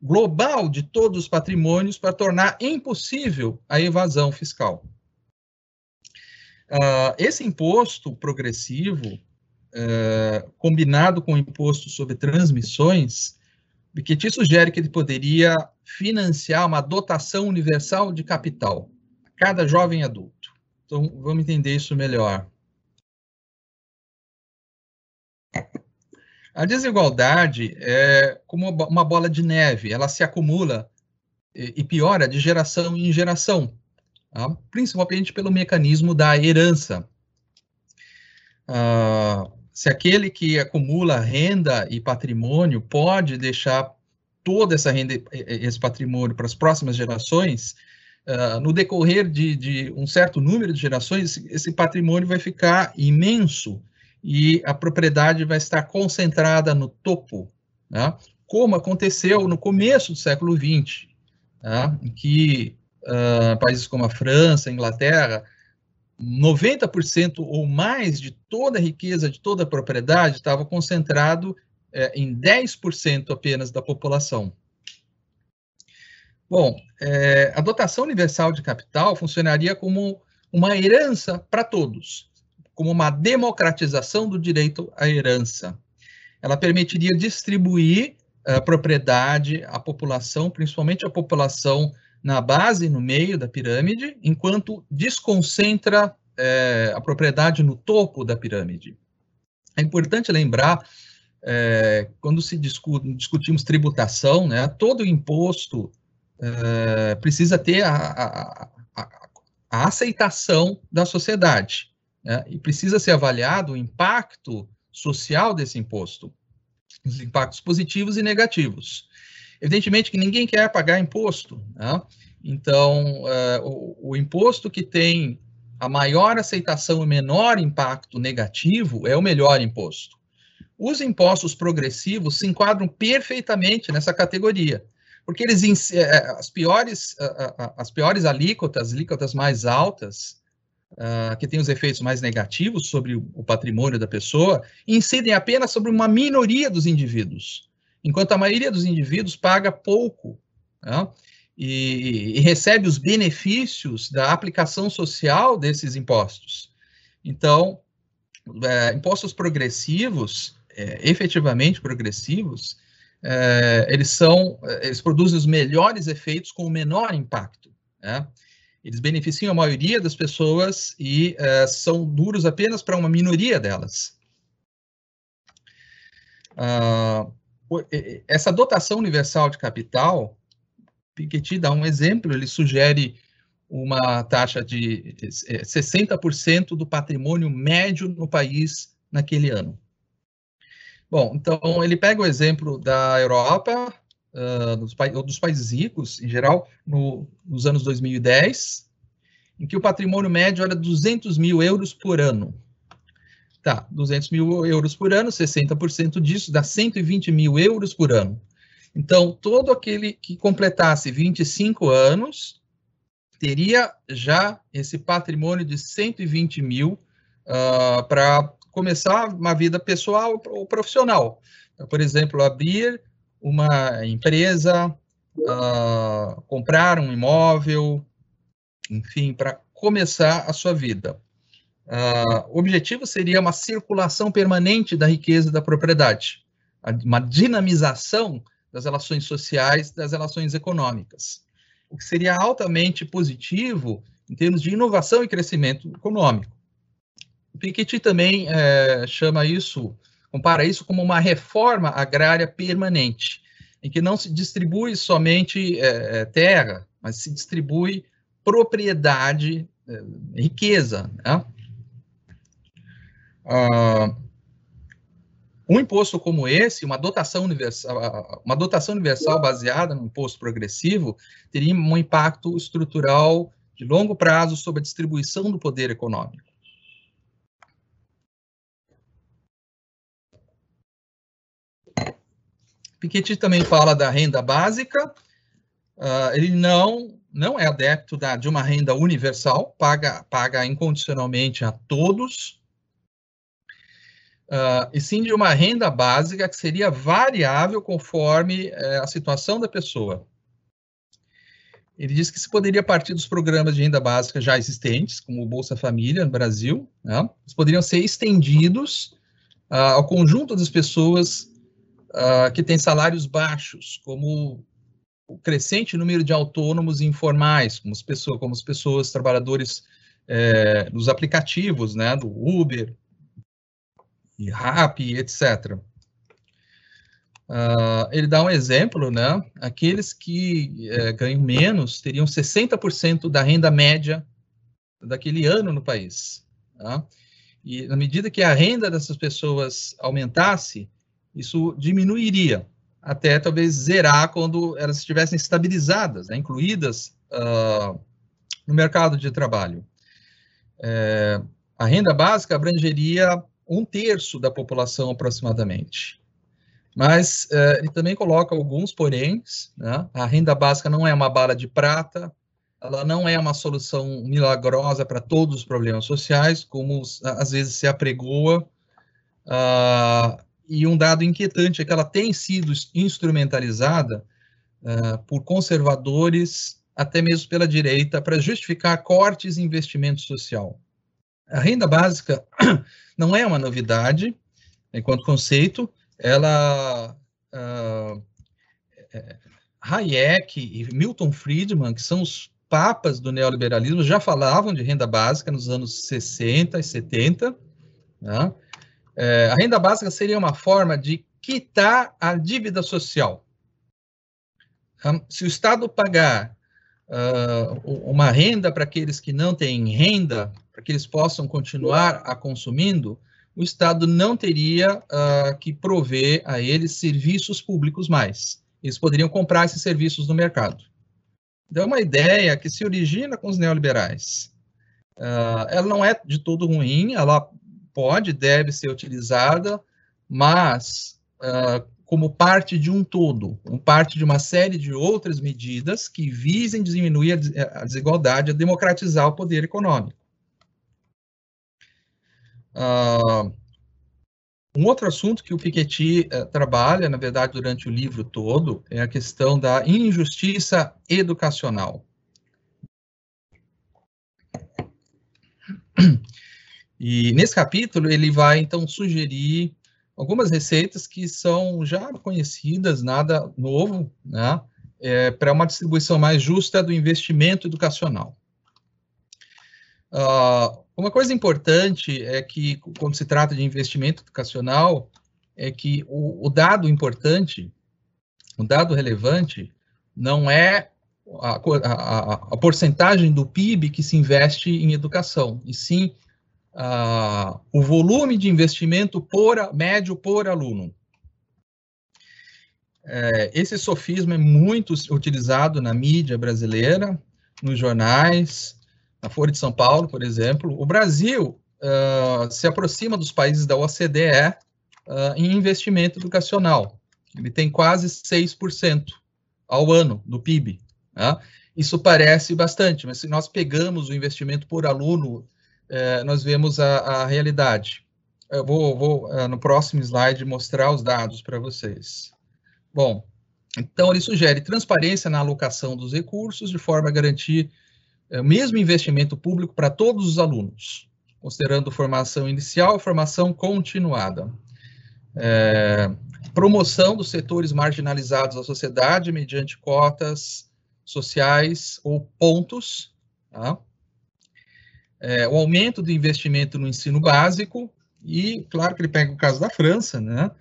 global de todos os patrimônios para tornar impossível a evasão fiscal. Uh, esse imposto progressivo, uh, combinado com o imposto sobre transmissões, Piketty sugere que ele poderia financiar uma dotação universal de capital a cada jovem adulto. Então, vamos entender isso melhor. A desigualdade é como uma bola de neve, ela se acumula e piora de geração em geração, tá? principalmente pelo mecanismo da herança. Ah, se aquele que acumula renda e patrimônio pode deixar toda essa renda esse patrimônio para as próximas gerações, uh, no decorrer de, de, um certo número de gerações, esse patrimônio vai ficar imenso e a propriedade vai estar concentrada no topo, né? como aconteceu no começo do século XX, né? em que uh, países como a França, a Inglaterra, 90% ou mais de toda a riqueza, de toda a propriedade, estava concentrado é, em 10% apenas da população. Bom, é, a dotação universal de capital funcionaria como uma herança para todos como uma democratização do direito à herança. Ela permitiria distribuir a uh, propriedade à população, principalmente a população na base, no meio da pirâmide, enquanto desconcentra eh, a propriedade no topo da pirâmide. É importante lembrar, eh, quando se discutimos tributação, né, todo imposto eh, precisa ter a, a, a, a aceitação da sociedade né, e precisa ser avaliado o impacto social desse imposto. os impactos positivos e negativos. Evidentemente que ninguém quer pagar imposto, né? então uh, o, o, imposto que tem a maior aceitação e menor impacto negativo é o melhor imposto. Os impostos progressivos se enquadram perfeitamente nessa categoria, porque eles eh, as piores as piores alíquotas, alíquotas mais altas, uh, que têm os efeitos mais negativos sobre o patrimônio da pessoa, incidem apenas sobre uma minoria dos indivíduos, enquanto a maioria dos indivíduos paga pouco né, e, e, recebe os benefícios da aplicação social desses impostos. Então, é, impostos progressivos, é, efetivamente progressivos, é, eles são, eles produzem os melhores efeitos com o menor impacto. Né? Eles beneficiam a maioria das pessoas e uh, são duros apenas para uma minoria delas. Uh, essa dotação universal de capital, Piketty dá um exemplo, ele sugere uma taxa de 60% do patrimônio médio no país naquele ano. Bom, então ele pega o exemplo da Europa, uh, dos, dos, países ricos, em geral, no, nos anos 2010, em que o patrimônio médio era 200 mil euros por ano. Tá, 200 mil euros por ano, 60% disso dá 120 mil euros por ano. Então, todo aquele que completasse 25 anos teria já esse patrimônio de 120 mil uh, para começar uma vida pessoal ou profissional. Então, por exemplo, abrir uma empresa, uh, comprar um imóvel, enfim, para começar a sua vida. Uh, o objetivo seria uma circulação permanente da riqueza da propriedade, uma dinamização das relações sociais, das relações econômicas, o que seria altamente positivo em termos de inovação e crescimento econômico. O Piketty também é, chama isso compara isso como uma reforma agrária permanente, em que não se distribui somente é, é terra, mas se distribui propriedade, é, riqueza. Né? Ah, um imposto como esse, uma dotação universal, uma dotação universal baseada no imposto progressivo, teria um impacto estrutural de longo prazo sobre a distribuição do poder econômico. Piketty também fala da renda básica. Uh, ele não não é adepto da, de uma renda universal, paga, paga incondicionalmente a todos, uh, e sim de uma renda básica que seria variável conforme uh, a situação da pessoa. Ele diz que se poderia partir dos programas de renda básica já existentes, como o Bolsa Família no Brasil, né? eles poderiam ser estendidos uh, ao conjunto das pessoas uh, que têm salários baixos, como o crescente número de autônomos informais, como as pessoas, como as pessoas trabalhadores é, dos aplicativos, né, do Uber, e Rappi, etc. Uh, ah, ele dá um exemplo, né? Aqueles que é, ganham menos teriam 60% da renda média daquele ano no país. Tá? E na medida que a renda dessas pessoas aumentasse, isso diminuiria, até talvez zerar quando elas estivessem estabilizadas, né, incluídas uh, no mercado de trabalho. É, a renda básica abrangeria um terço da população aproximadamente. Mas é, ele também coloca alguns poréns, né? a renda básica não é uma bala de prata, ela não é uma solução milagrosa para todos os problemas sociais, como às vezes se apregoa, uh, e um dado inquietante é que ela tem sido instrumentalizada uh, por conservadores, até mesmo pela direita, para justificar cortes em investimento social. A renda básica (clears throat) não é uma novidade enquanto conceito, ela. Uh, Hayek e Milton Friedman, que são os papas do neoliberalismo, já falavam de renda básica nos anos 60 e 70, né? É, a renda básica seria uma forma de quitar a dívida social. Se o Estado pagar uh, uma renda para aqueles que não têm renda, para que eles possam continuar a consumindo, o Estado não teria uh, que prover a eles serviços públicos mais. Eles poderiam comprar esses serviços no mercado. Então, é uma ideia que se origina com os neoliberais. Uh, ela não é de todo ruim, ela pode, deve ser utilizada, mas uh, como parte de um todo, como parte de uma série de outras medidas que visem diminuir a desigualdade, a democratizar o poder econômico. Uh, um outro assunto que o Piketty uh, trabalha, na verdade, durante o livro todo, é a questão da injustiça educacional. E nesse capítulo ele vai então sugerir algumas receitas que são já conhecidas, nada novo, né, é, para uma distribuição mais justa do investimento educacional. Uh, uma coisa importante é que, quando se trata de investimento educacional, é que o, o dado importante, o dado relevante, não é a, a, a, porcentagem do PIB que se investe em educação, e sim a, o volume de investimento por, médio por aluno. É, esse sofisma é muito utilizado na mídia brasileira, nos jornais, na Folha de São Paulo, por exemplo, o Brasil uh, se aproxima dos países da OCDE uh, em investimento educacional. Ele tem quase 6% ao ano do PIB. Né? Isso parece bastante, mas se nós pegamos o investimento por aluno, uh, nós vemos a, a realidade. Eu vou, vou no próximo slide, mostrar os dados para vocês. Bom, então ele sugere transparência na alocação dos recursos, de forma a garantir é, o mesmo investimento público para todos os alunos, considerando formação inicial e formação continuada. É, promoção dos setores marginalizados da sociedade mediante cotas sociais ou pontos. Tá? É, o aumento do investimento no ensino básico e, claro que ele pega o caso da França, né?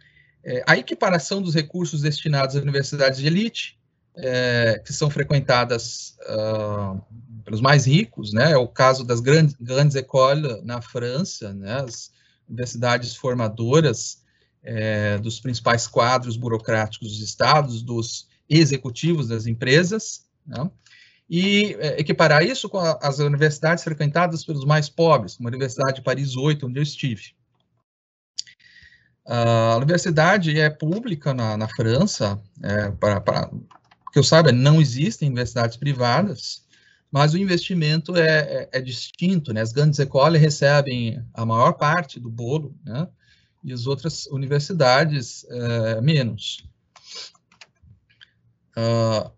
É, a equiparação dos recursos destinados às universidades de elite, é, que são frequentadas uh, pelos mais ricos, né? É o caso das grandes, grandes écoles na França, né? As universidades formadoras é, dos principais quadros burocráticos dos estados, dos executivos das empresas, né? E é, equiparar isso com a, as universidades frequentadas pelos mais pobres, como a Universidade de Paris 8, onde eu estive. A universidade é pública na, na França, é, para, para que eu saiba, não existem universidades privadas, mas o investimento é, é, é distinto, né? As grandes escolas recebem a maior parte do bolo, né? E as outras universidades é, menos. Uh,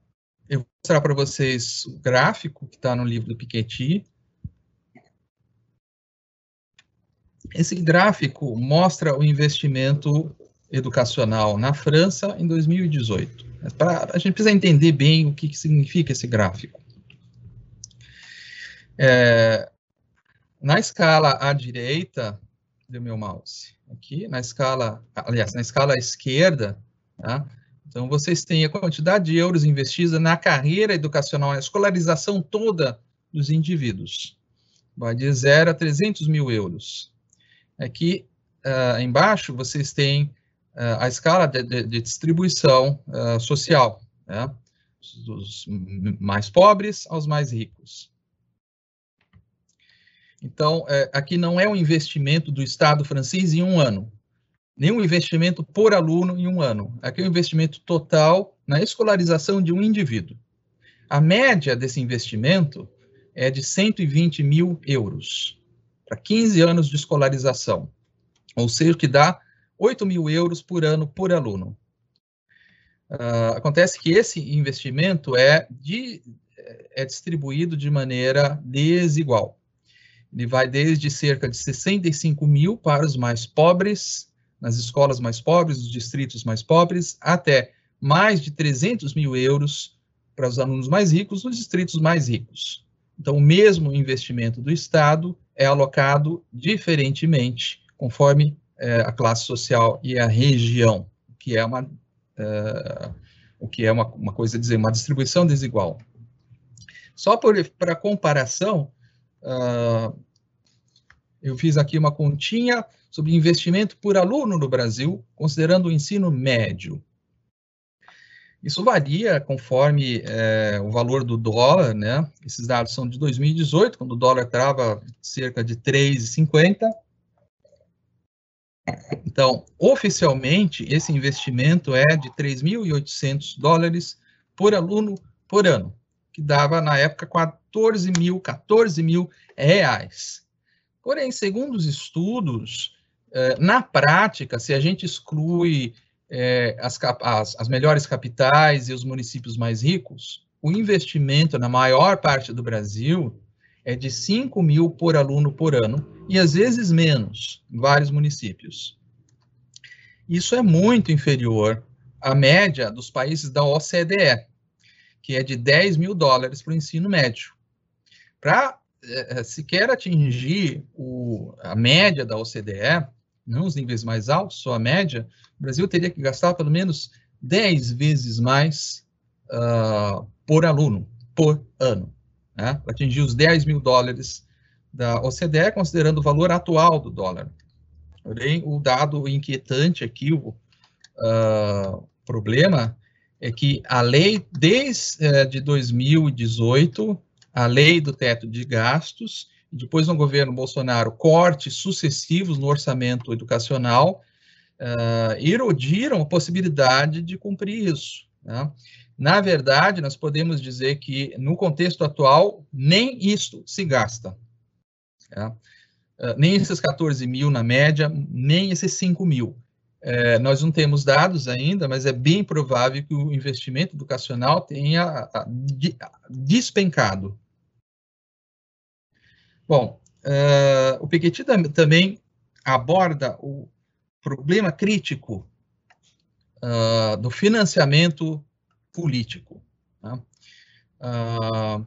eu vou mostrar para vocês o gráfico que está no livro do Piketty. Esse gráfico mostra o investimento educacional na França em 2018. Pra, a gente precisa entender bem o que, que significa esse gráfico. É, na escala à direita do meu mouse, aqui, na escala, aliás, na escala à esquerda, tá? Então vocês têm a quantidade de euros investida na carreira educacional, na escolarização toda dos indivíduos. Vai de 0 a 300 mil euros. Aqui uh, embaixo vocês têm uh, a escala de, de, de distribuição uh, social, né? dos mais pobres aos mais ricos. Então, é, aqui não é um investimento do Estado francês em um ano, nem um investimento por aluno em um ano. Aqui é um investimento total na escolarização de um indivíduo. A média desse investimento é de 120 mil euros para 15 anos de escolarização, ou seja, que dá 8 mil euros por ano por aluno. Uh, acontece que esse investimento é, de, é distribuído de maneira desigual. Ele vai desde cerca de 65 mil para os mais pobres, nas escolas mais pobres, nos distritos mais pobres, até mais de 300 mil euros para os alunos mais ricos, nos distritos mais ricos. Então, o mesmo investimento do Estado é alocado diferentemente, conforme é, a classe social e a região, que é uma, é, o que é uma, uma coisa dizer, uma distribuição desigual. Só para comparação, Uh, eu fiz aqui uma continha sobre investimento por aluno no Brasil, considerando o ensino médio. Isso varia conforme é, o valor do dólar, né? Esses dados são de 2018, quando o dólar estava cerca de 3,50. Então, oficialmente, esse investimento é de 3.800 dólares por aluno por ano, que dava, na época, 14 mil, 14 mil reais. Porém, segundo os estudos, é, na prática, se a gente exclui é, as, as, as melhores capitais e os municípios mais ricos, o investimento na maior parte do Brasil é de 5 mil por aluno por ano, e às vezes menos, em vários municípios. Isso é muito inferior à média dos países da OCDE, que é de 10 mil dólares para o ensino médio. Para é, sequer atingir o, a média da OCDE, não os níveis mais altos, só a média, o Brasil teria que gastar pelo menos 10 vezes mais uh, por aluno, por ano, né, para atingir os 10 mil dólares da OCDE, considerando o valor atual do dólar. Porém, o dado inquietante aqui, o uh, problema, é que a lei, desde uh, de 2018, a lei do teto de gastos, depois no governo Bolsonaro, cortes sucessivos no orçamento educacional, uh, erodiram a possibilidade de cumprir isso. Né? Na verdade, nós podemos dizer que, no contexto atual, nem isso se gasta. Uh, nem esses 14 mil na média, nem esses 5 mil. Uh, nós não temos dados ainda, mas é bem provável que o investimento educacional tenha despencado. Bom, uh, o Piketty também aborda o problema crítico uh, do financiamento político. Né? Uh,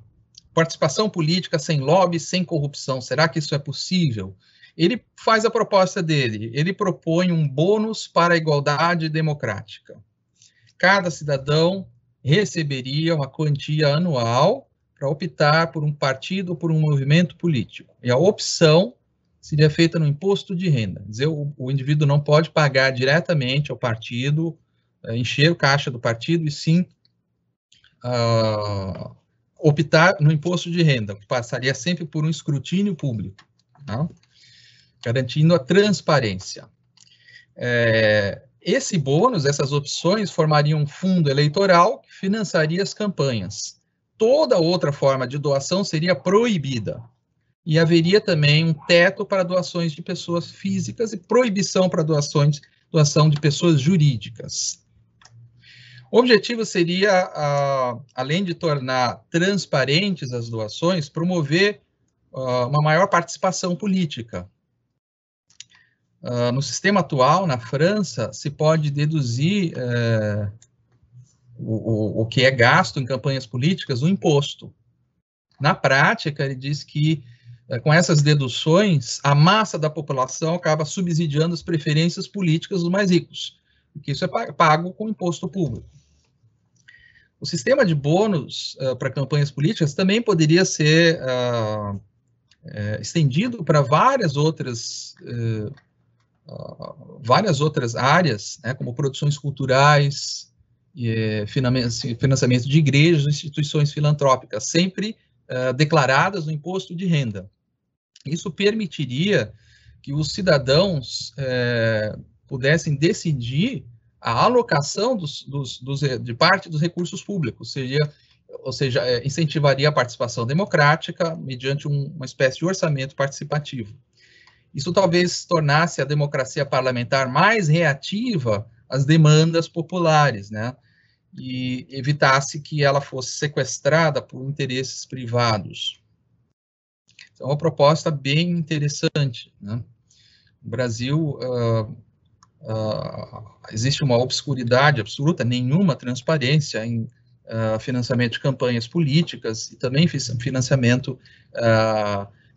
participação política sem lobby, sem corrupção. Será que isso é possível? Ele faz a proposta dele. Ele propõe um bônus para a igualdade democrática. Cada cidadão receberia uma quantia anual para optar por um partido ou por um movimento político. E a opção seria feita no imposto de renda. Quer dizer, o, o indivíduo não pode pagar diretamente ao partido, uh, encher o caixa do partido, e sim uh, optar no imposto de renda, que passaria sempre por um escrutínio público, tá? garantindo a transparência. É, esse bônus, essas opções, formariam um fundo eleitoral que financiaria as campanhas toda outra forma de doação seria proibida. E haveria também um teto para doações de pessoas físicas e proibição para doações, doação de pessoas jurídicas. O objetivo seria, uh, além de tornar transparentes as doações, promover uh, uma maior participação política. Uh, no sistema atual, na França, se pode deduzir eh, o, o, que é gasto em campanhas políticas, o imposto. Na prática, ele diz que é, com essas deduções, a massa da população acaba subsidiando as preferências políticas dos mais ricos, porque isso é pago com imposto público. O sistema de bônus uh, para campanhas políticas também poderia ser uh, estendido para várias outras várias outras áreas, né, como produções culturais, é, financiamento de igrejas instituições filantrópicas, sempre uh, declaradas no imposto de renda. Isso permitiria que os cidadãos uh, pudessem decidir a alocação dos, dos, dos, de parte dos recursos públicos, seria, ou seja, é, incentivaria a participação democrática mediante um, uma espécie de orçamento participativo. Isso talvez tornasse a democracia parlamentar mais reativa às demandas populares, né? E evitasse que ela fosse sequestrada por interesses privados. Então, é uma proposta bem interessante. Né? No Brasil, uh, uh, existe uma obscuridade absoluta, nenhuma transparência em uh, financiamento de campanhas políticas e também financiamento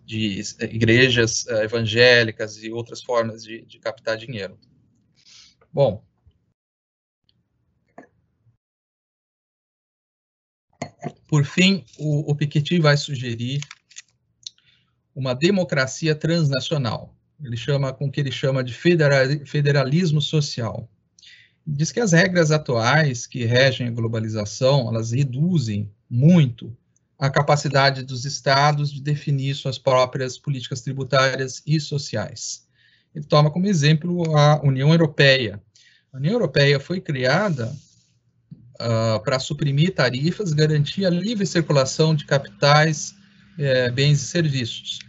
de igrejas evangélicas e outras formas de, de captar dinheiro. Bom, Por fim, o, o Piketty vai sugerir uma democracia transnacional. Ele chama com o que ele chama de federalismo social. Diz que as regras atuais que regem a globalização, elas reduzem muito a capacidade dos estados de definir suas próprias políticas tributárias e sociais. Ele toma como exemplo a União Europeia. A União Europeia foi criada uh, para suprimir tarifas, garantir a livre circulação de capitais, eh, bens e serviços.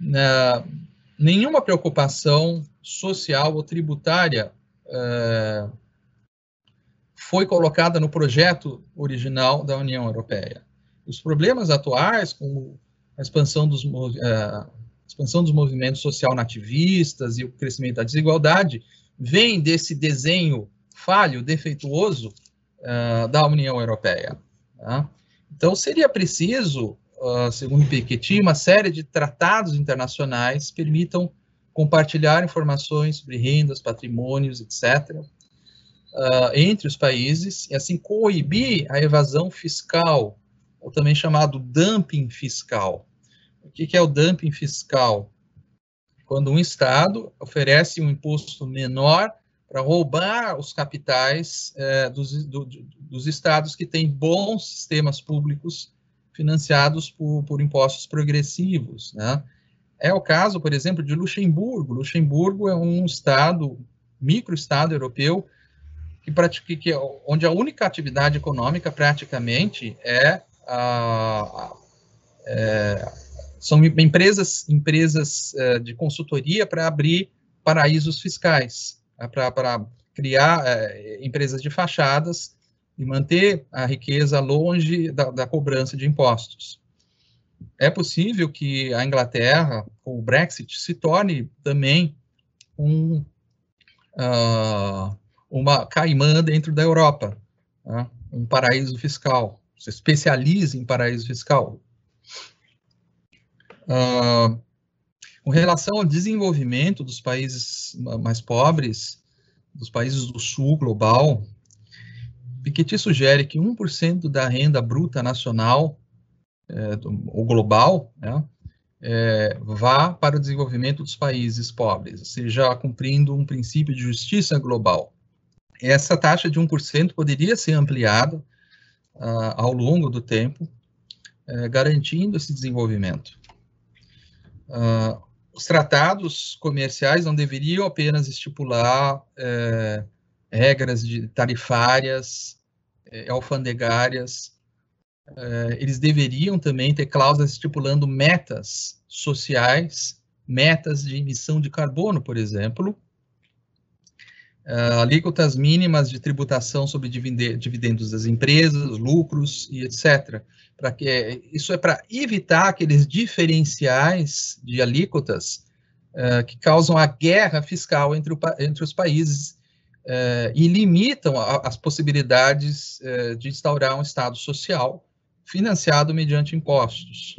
Uh, nenhuma preocupação social ou tributária uh, foi colocada no projeto original da União Europeia. Os problemas atuais, como a expansão dos, uh, expansão dos movimentos social nativistas e o crescimento da desigualdade, vem desse desenho falho, defeituoso uh, da União Europeia. Tá? Então, seria preciso, uh, segundo Piketty, uma série de tratados internacionais permitam compartilhar informações sobre rendas, patrimônios, etc., uh, entre os países, e assim coibir a evasão fiscal, ou também chamado dumping fiscal. O que, que é o dumping fiscal? Quando um Estado oferece um imposto menor para roubar os capitais é, dos, do, dos estados que têm bons sistemas públicos financiados por, por impostos progressivos. Né? É o caso, por exemplo, de Luxemburgo. Luxemburgo é um estado, microestado europeu, que pratica, que, onde a única atividade econômica praticamente é, a, é são empresas, empresas é, de consultoria para abrir paraísos fiscais. Né, para criar é, empresas de fachadas e manter a riqueza longe da, da, cobrança de impostos. É possível que a Inglaterra, com o Brexit, se torne também um, uh, uma caimã dentro da Europa, né? um paraíso fiscal, se especialize em paraíso fiscal. Uh, com relação ao desenvolvimento dos países mais pobres, dos países do sul global, Piketty sugere que 1% da renda bruta nacional, é, do, ou global, né, é, vá para o desenvolvimento dos países pobres, seja cumprindo um princípio de justiça global. Essa taxa de 1% poderia ser ampliada uh, ao longo do tempo, uh, garantindo esse desenvolvimento. Uh, os tratados comerciais não deveriam apenas estipular é, regras de tarifárias, é, alfandegárias, é, eles deveriam também ter cláusulas estipulando metas sociais, metas de emissão de carbono, por exemplo, uh, alíquotas mínimas de tributação sobre dividendos das empresas, lucros e etc. Para que isso é para evitar aqueles diferenciais de alíquotas uh, que causam a guerra fiscal entre, o, entre os países uh, e limitam a, as possibilidades de instaurar um Estado social financiado mediante impostos.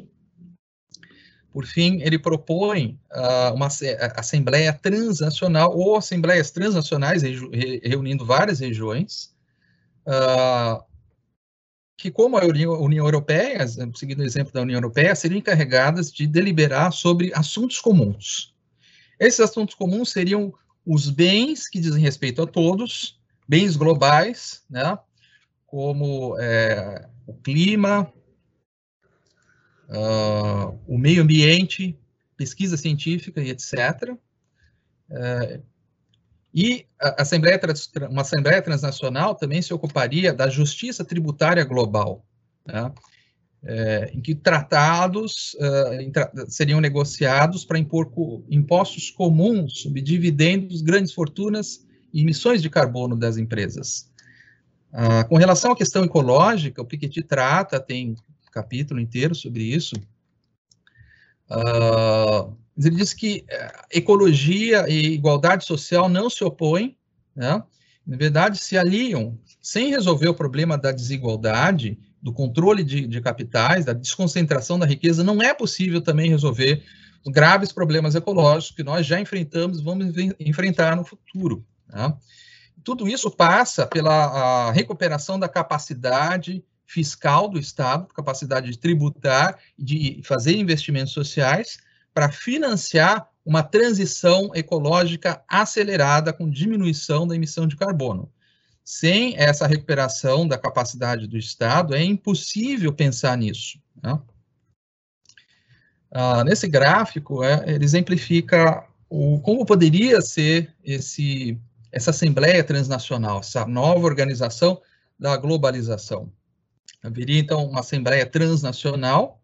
Por fim, ele propõe uh, uma assembleia transnacional ou assembleias transnacionais, reunindo várias regiões, uh, que, como a União Europeia, seguindo o exemplo da União Europeia, seriam encarregadas de deliberar sobre assuntos comuns. Esses assuntos comuns seriam os bens que dizem respeito a todos, bens globais, né, como é, o clima, uh, o meio ambiente, pesquisa científica e etc. Uh, e a Assembleia, uma Assembleia Transnacional também se ocuparia da justiça tributária global, né? é, em que tratados uh, seriam negociados para impor co impostos comuns sobre dividendos, grandes fortunas e emissões de carbono das empresas. Uh, com relação à questão ecológica, o Piketty trata, tem capítulo inteiro sobre isso. Uh, ele diz que eh, ecologia e igualdade social não se opõem, né? na verdade, se aliam sem resolver o problema da desigualdade, do controle de, de capitais, da desconcentração da riqueza, não é possível também resolver os graves problemas ecológicos que nós já enfrentamos vamos enfrentar no futuro. Né? Tudo isso passa pela recuperação da capacidade fiscal do Estado, capacidade de tributar, de fazer investimentos sociais, para financiar uma transição ecológica acelerada com diminuição da emissão de carbono. Sem essa recuperação da capacidade do Estado, é impossível pensar nisso. Né? Ah, nesse gráfico, é, ele exemplifica o, como poderia ser esse, essa Assembleia Transnacional, essa nova organização da globalização. Haveria, então, uma Assembleia Transnacional,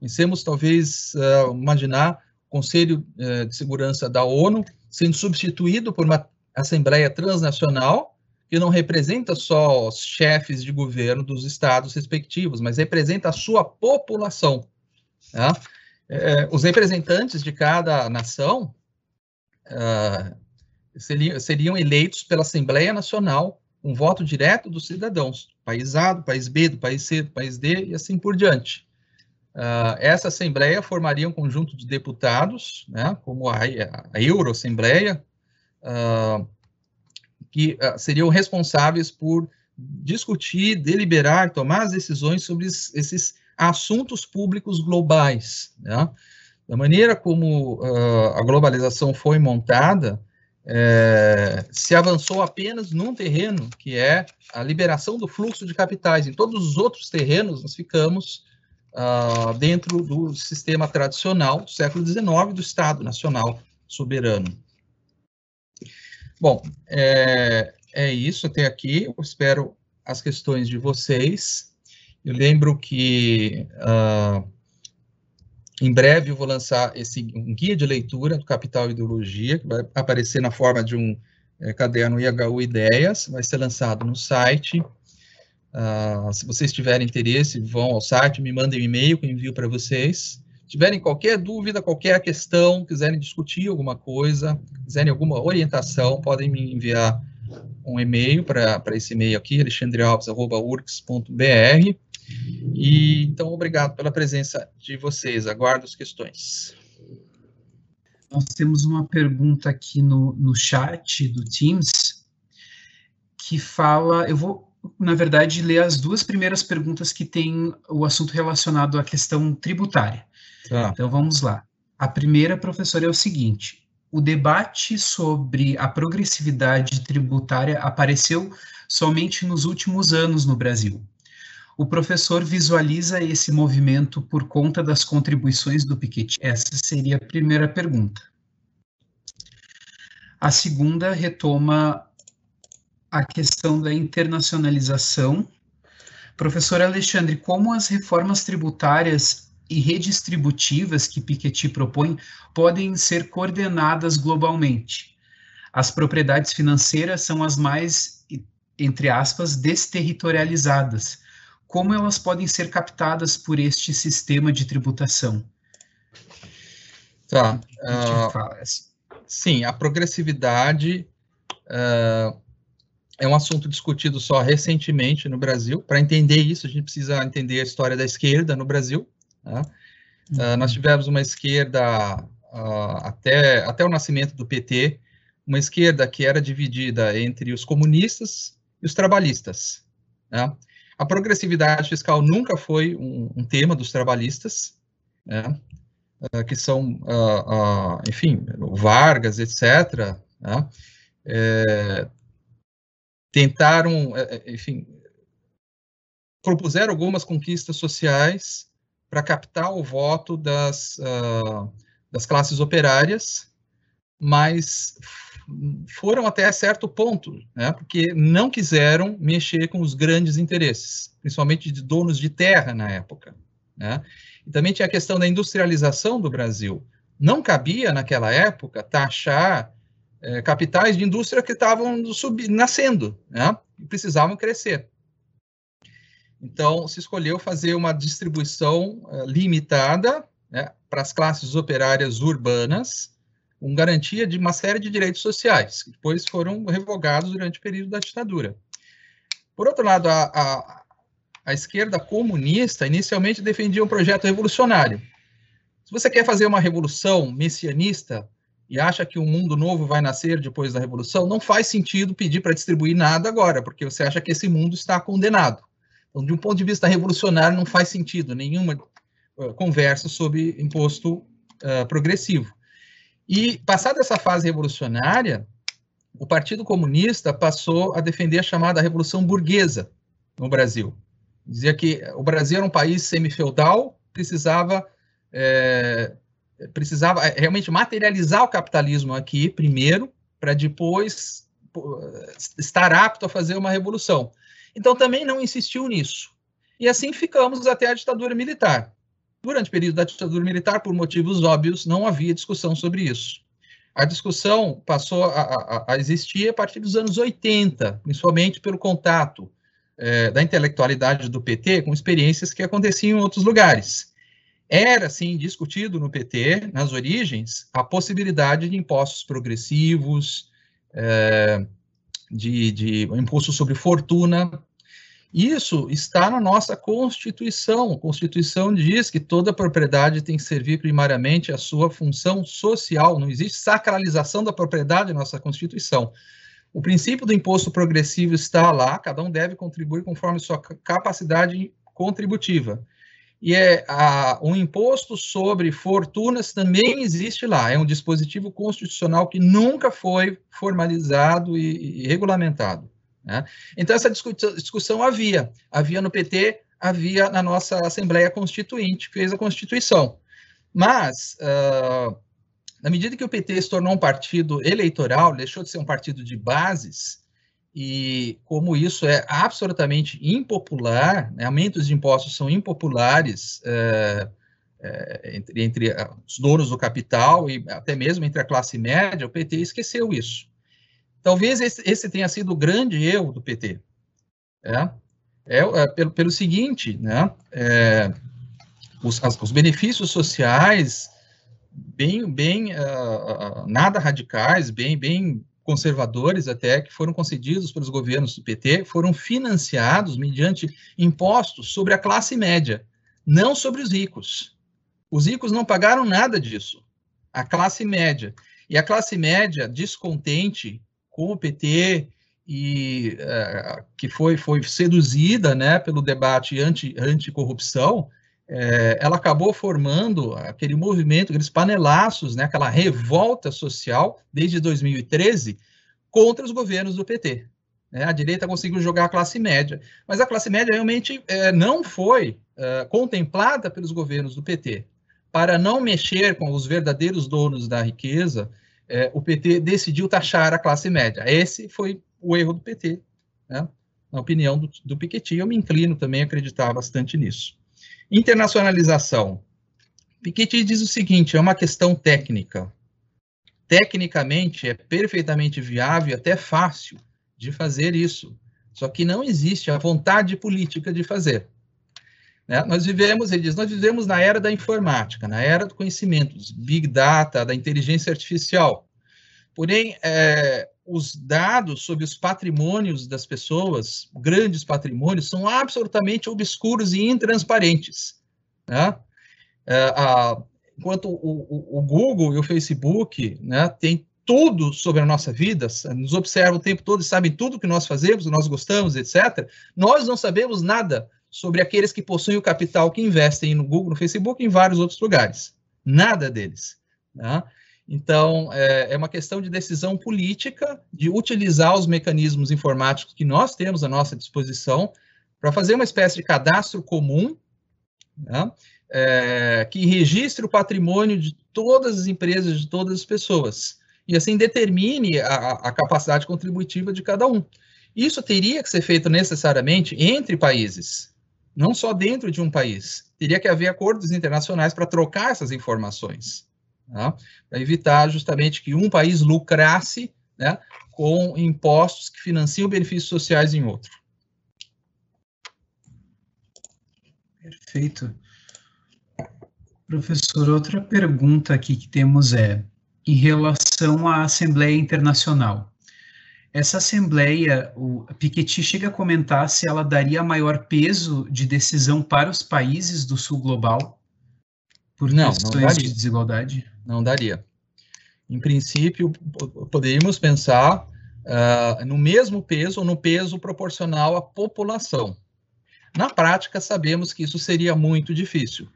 pensemos, talvez, uh, imaginar o Conselho uh, de Segurança da ONU sendo substituído por uma Assembleia Transnacional, que não representa só os chefes de governo dos estados respectivos, mas representa a sua população. É, os representantes de cada nação uh, seriam, seriam eleitos pela Assembleia Nacional um voto direto dos cidadãos, país A, do país B, do país C, do país D e assim por diante. Uh, essa Assembleia formaria um conjunto de deputados, né, como a, a Euroassembleia, uh, que uh, seriam responsáveis por discutir, deliberar, tomar as decisões sobre esses assuntos públicos globais. Né? Da maneira como a globalização foi montada, é, se avançou apenas num terreno, que é a liberação do fluxo de capitais. Em todos os outros terrenos, nós ficamos uh, dentro do sistema tradicional do século XIX do Estado Nacional Soberano. Bom, é, é isso até aqui. Eu espero as questões de vocês. Eu lembro que uh, em breve eu vou lançar esse um guia de leitura do Capital Ideologia, que vai aparecer na forma de um é, caderno IHU Ideias, vai ser lançado no site. Uh, se vocês tiverem interesse, vão ao site, me mandem um e-mail que eu envio para vocês. Se tiverem qualquer dúvida, qualquer questão, quiserem discutir alguma coisa, quiserem alguma orientação, podem me enviar um e-mail para esse e-mail aqui, alexandrealves.urcs.br. E então, obrigado pela presença de vocês. Aguardo as questões. Nós temos uma pergunta aqui no, no chat do Teams que fala. Eu vou, na verdade, ler as duas primeiras perguntas que têm o assunto relacionado à questão tributária. Tá. Então vamos lá. A primeira, professor, é o seguinte: o debate sobre a progressividade tributária apareceu somente nos últimos anos no Brasil o professor visualiza esse movimento por conta das contribuições do Piketty? Essa seria a primeira pergunta. A segunda retoma a questão da internacionalização. Professor Alexandre, como as reformas tributárias e redistributivas que Piketty propõe podem ser coordenadas globalmente? As propriedades financeiras são as mais, entre aspas, desterritorializadas, como elas podem ser captadas por este sistema de tributação? Tá. Uh, sim, a progressividade uh, é um assunto discutido só recentemente no Brasil. Para entender isso, a gente precisa entender a história da esquerda no Brasil. Tá? Uh, nós tivemos uma esquerda até, até o nascimento do PT, uma esquerda que era dividida entre os comunistas e os trabalhistas. Né? A progressividade fiscal nunca foi um, um tema dos trabalhistas, né? uh, que são, uh, uh, enfim, Vargas, etc., né? é, tentaram, é, é, enfim, propuseram algumas conquistas sociais para captar o voto das, das classes operárias, mas foram até certo ponto, né, porque não quiseram mexer com os grandes interesses, principalmente de donos de terra na época. Né? E também tinha a questão da industrialização do Brasil. Não cabia, naquela época, taxar é, capitais de indústria que estavam nascendo, né, e precisavam crescer. Então, se escolheu fazer uma distribuição uh, limitada né, para as classes operárias urbanas, com garantia de uma série de direitos sociais, que depois foram revogados durante o período da ditadura. Por outro lado, a, a, a esquerda comunista inicialmente defendia um projeto revolucionário. Se você quer fazer uma revolução messianista e acha que um mundo novo vai nascer depois da revolução, não faz sentido pedir para distribuir nada agora, porque você acha que esse mundo está condenado. Então, de um ponto de vista revolucionário, não faz sentido nenhuma uh, conversa sobre imposto uh, progressivo. E, passada essa fase revolucionária, o Partido Comunista passou a defender a chamada Revolução Burguesa no Brasil. Dizia que o Brasil era um país semi-feudal, precisava, é, precisava realmente materializar o capitalismo aqui primeiro, para depois estar apto a fazer uma revolução. Então também não insistiu nisso. E assim ficamos até a ditadura militar. Durante o período da ditadura militar, por motivos óbvios, não havia discussão sobre isso. A discussão passou a, a, a existir a partir dos anos 80, principalmente pelo contato é, da intelectualidade do PT com experiências que aconteciam em outros lugares. Era, sim, discutido no PT, nas origens, a possibilidade de impostos progressivos, é, de, de imposto sobre fortuna, isso está na nossa Constituição. A Constituição diz que toda propriedade tem que servir primariamente à sua função social. Não existe sacralização da propriedade na nossa Constituição. O princípio do imposto progressivo está lá, cada um deve contribuir conforme sua capacidade contributiva. E é a, um imposto sobre fortunas também existe lá. É um dispositivo constitucional que nunca foi formalizado e, e regulamentado. Né? Então, essa discussão havia. Havia no PT, havia na nossa Assembleia Constituinte, que fez a Constituição. Mas, uh, na medida que o PT se tornou um partido eleitoral, deixou de ser um partido de bases, e como isso é absolutamente impopular, né, aumentos de impostos são impopulares uh, uh, entre, entre os donos do capital e até mesmo entre a classe média, o PT esqueceu isso. Talvez esse, esse tenha sido o grande erro do PT. É, é, é pelo, pelo seguinte, né, é, os, as, os benefícios sociais bem, bem uh, nada radicais, bem, bem conservadores até, que foram concedidos pelos governos do PT, foram financiados mediante impostos sobre a classe média, não sobre os ricos. Os ricos não pagaram nada disso. A classe média. E a classe média, descontente com o PT e uh, que foi, foi seduzida né, pelo debate anti, anticorrupção, é, ela acabou formando aquele movimento, aqueles panelaços, né, aquela revolta social desde 2013 contra os governos do PT. Né? A direita conseguiu jogar a classe média, mas a classe média realmente é, não foi é, contemplada pelos governos do PT. Para não mexer com os verdadeiros donos da riqueza, é, o PT decidiu taxar a classe média. Esse foi o erro do PT, né? na opinião do, do Piketty. Eu me inclino também a acreditar bastante nisso. Internacionalização. Piketty diz o seguinte: é uma questão técnica. Tecnicamente é perfeitamente viável e até fácil de fazer isso. Só que não existe a vontade política de fazer. Né? Nós vivemos, ele diz, nós vivemos na era da informática, na era do conhecimento, dos big data, da inteligência artificial. Porém, é, os dados sobre os patrimônios das pessoas, grandes patrimônios, são absolutamente obscuros e intransparentes. Né? É, a, enquanto o, o, o, Google e o Facebook né, têm tudo sobre a nossa vida, nos observam o tempo todo e sabem tudo que nós fazemos, nós gostamos, etc., nós não sabemos nada sobre aqueles que possuem o capital que investem no Google, no Facebook e em vários outros lugares. Nada deles. Né? Então, é, é, uma questão de decisão política, de utilizar os mecanismos informáticos que nós temos à nossa disposição para fazer uma espécie de cadastro comum, né? é, que registre o patrimônio de todas as empresas, de todas as pessoas, e assim determine a, a capacidade contributiva de cada um. Isso teria que ser feito necessariamente entre países, não só dentro de um país. Teria que haver acordos internacionais para trocar essas informações, tá? para evitar justamente que um país lucrasse né, com impostos que financiam benefícios sociais em outro. Perfeito. Professor, outra pergunta aqui que temos é em relação à Assembleia Internacional. Essa assembleia, o Piketty chega a comentar se ela daria maior peso de decisão para os países do sul global por não, questões não de desigualdade? Não daria. Em princípio, poderíamos pensar uh, no mesmo peso ou no peso proporcional à população. Na prática, sabemos que isso seria muito difícil.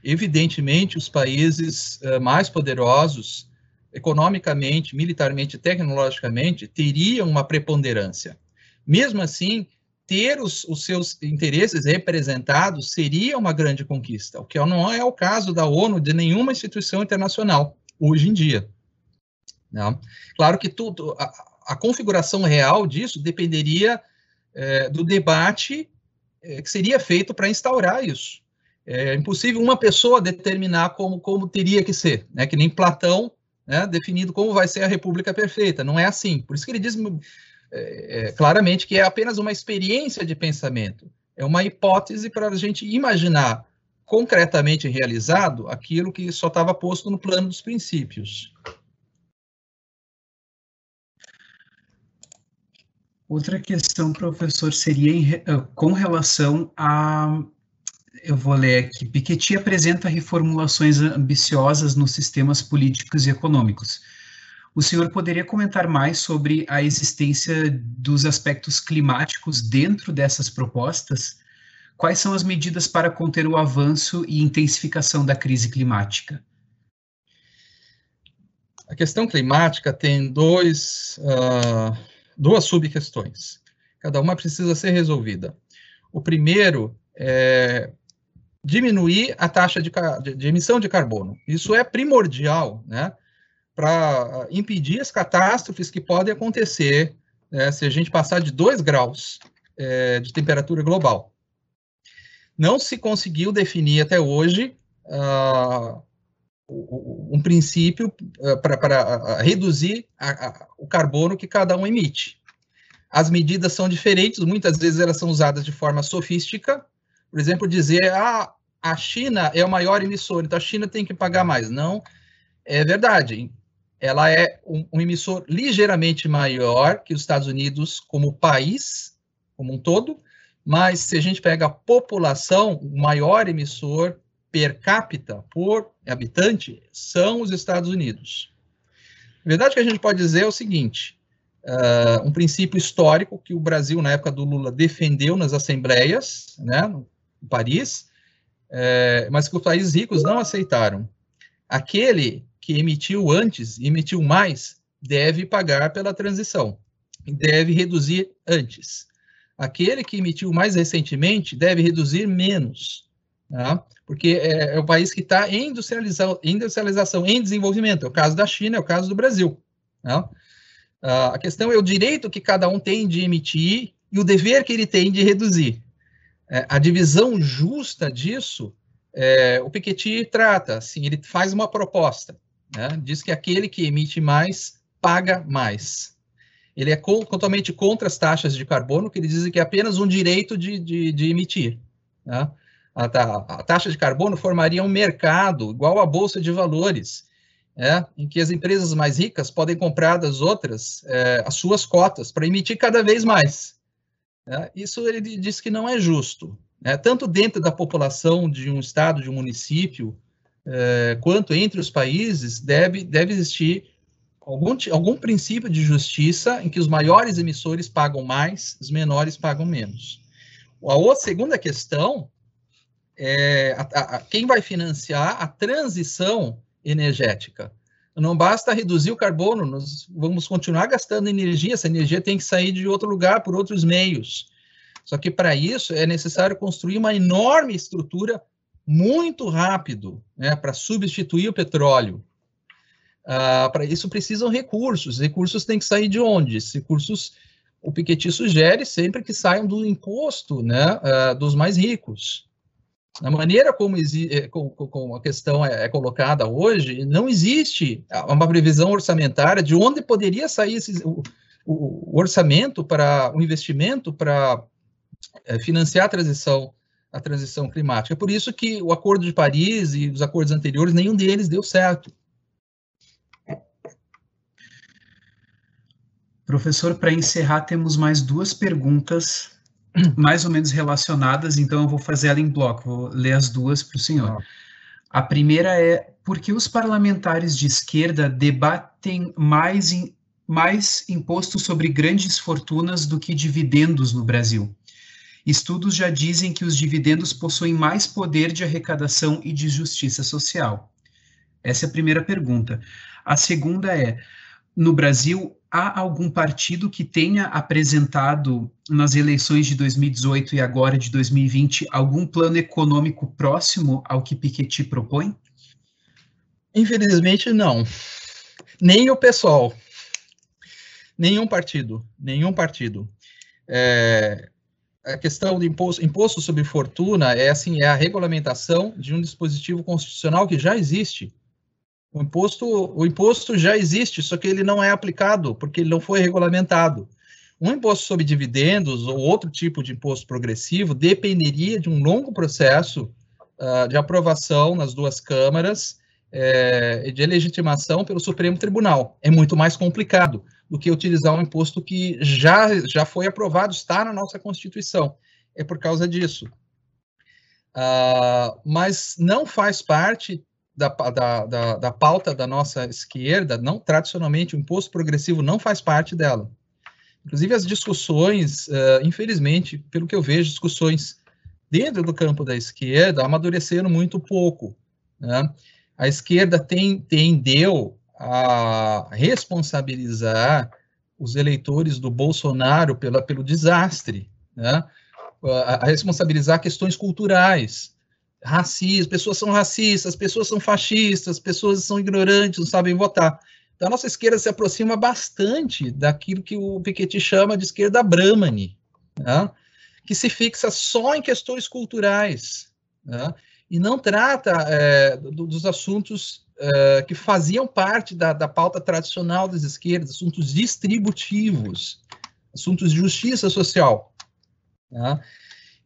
evidentemente, os países uh, mais poderosos, economicamente, militarmente, tecnologicamente, teriam uma preponderância. Mesmo assim, ter os, os, seus interesses representados seria uma grande conquista, o que não é o caso da ONU, de nenhuma instituição internacional, hoje em dia. Não? Né? Claro que tudo, a, a configuração real disso dependeria é, do debate é, que seria feito para instaurar isso. É impossível uma pessoa determinar como, como teria que ser, né? que nem Platão, né, definido como vai ser a república perfeita. Não é assim. Por isso que ele diz é, é, claramente que é apenas uma experiência de pensamento, é uma hipótese para a gente imaginar concretamente realizado aquilo que só estava posto no plano dos princípios. Outra questão, professor, seria em, eh, com relação a. Eu vou ler aqui. Piketty apresenta reformulações ambiciosas nos sistemas políticos e econômicos. O senhor poderia comentar mais sobre a existência dos aspectos climáticos dentro dessas propostas? Quais são as medidas para conter o avanço e intensificação da crise climática? A questão climática tem dois. Uh duas subquestões. Cada uma precisa ser resolvida. O primeiro é diminuir a taxa de, de, emissão de carbono. Isso é primordial, né, para impedir as catástrofes que podem acontecer né, se a gente passar de 2 graus é, de temperatura global. Não se conseguiu definir até hoje uh, um princípio uh, para reduzir a, a, o carbono que cada um emite. As medidas são diferentes, muitas vezes elas são usadas de forma sofística, por exemplo, dizer, ah, a China é o maior emissor, então a China tem que pagar mais. Não, é verdade. Ela é um, um emissor ligeiramente maior que os Estados Unidos como país, como um todo, mas se a gente pega a população, o maior emissor per capita por habitante são os Estados Unidos. A verdade que a gente pode dizer é o seguinte: uh, um princípio histórico que o Brasil, na época do Lula, defendeu nas assembleias, né, no Paris, é, mas que os países ricos não aceitaram. Aquele que emitiu antes, emitiu mais, deve pagar pela transição, deve reduzir antes. Aquele que emitiu mais recentemente deve reduzir menos. Tá? Porque é, é, o país que está em industrialização, industrialização, em desenvolvimento. É o caso da China, é o caso do Brasil. Tá? Ah, a questão é o direito que cada um tem de emitir e o dever que ele tem de reduzir. É, a divisão justa disso, é, o Piketty trata, assim, ele faz uma proposta, né? diz que aquele que emite mais paga mais. Ele é totalmente contra as taxas de carbono, que ele diz que é apenas um direito de, de, de emitir. Né? a, a, taxa de carbono formaria um mercado igual à bolsa de valores, é, em que as empresas mais ricas podem comprar das outras é, as suas cotas para emitir cada vez mais. É, isso ele diz que não é justo, né? tanto dentro da população de um estado, de um município, é, quanto entre os países, deve, deve existir algum, algum princípio de justiça em que os maiores emissores pagam mais, os menores pagam menos. A outra, segunda questão é, a, a, quem vai financiar a transição energética. Não basta reduzir o carbono, nós vamos continuar gastando energia, essa energia tem que sair de outro lugar por outros meios. Só que para isso é necessário construir uma enorme estrutura muito rápido, né, para substituir o petróleo. Ah, para isso precisam recursos. Recursos têm que sair de onde? Esses recursos, o Piketty sugere sempre que saiam do imposto né, ah, dos mais ricos. A maneira como, eh, como a questão é, é, colocada hoje, não existe uma previsão orçamentária de onde poderia sair esse, o, o, orçamento para o investimento para é, financiar a transição, a transição climática. É por isso que o Acordo de Paris e os acordos anteriores, nenhum deles deu certo. Professor, para encerrar, temos mais duas perguntas mais ou menos relacionadas, então eu vou fazer ela em bloco, vou ler as duas para o senhor. A primeira é por que os parlamentares de esquerda debatem mais, in, mais imposto sobre grandes fortunas do que dividendos no Brasil? Estudos já dizem que os dividendos possuem mais poder de arrecadação e de justiça social. Essa é a primeira pergunta. A segunda é: no Brasil, há algum partido que tenha apresentado nas eleições de 2018 e agora de 2020 algum plano econômico próximo ao que Piketty propõe? Infelizmente, não. Nem o pessoal. Nenhum partido. Nenhum partido. É, a questão do imposto, imposto sobre fortuna é assim, é a regulamentação de um dispositivo constitucional que já existe. O imposto, o imposto já existe, só que ele não é aplicado porque ele não foi regulamentado. Um imposto sobre dividendos ou outro tipo de imposto progressivo dependeria de um longo processo uh, de aprovação nas duas câmaras é, de legitimação pelo Supremo Tribunal. É muito mais complicado do que utilizar um imposto que já, já foi aprovado, está na nossa Constituição. É por causa disso. Uh, mas não faz parte da, da, da, da, pauta da nossa esquerda, não tradicionalmente, o imposto progressivo não faz parte dela. Inclusive, as discussões, uh, infelizmente, pelo que eu vejo, discussões dentro do campo da esquerda amadureceram muito pouco. Né? A esquerda tem, tendeu a responsabilizar os eleitores do Bolsonaro pela, pelo desastre, né? a, a responsabilizar questões culturais, racismo, pessoas são racistas, pessoas são fascistas, pessoas são ignorantes, não sabem votar. Então, a nossa esquerda se aproxima bastante daquilo que o Piketty chama de esquerda Brahmani, né? que se fixa só em questões culturais, né? e não trata é, dos assuntos uh, que faziam parte da, da pauta tradicional das esquerdas, assuntos distributivos, assuntos de justiça social. Tá?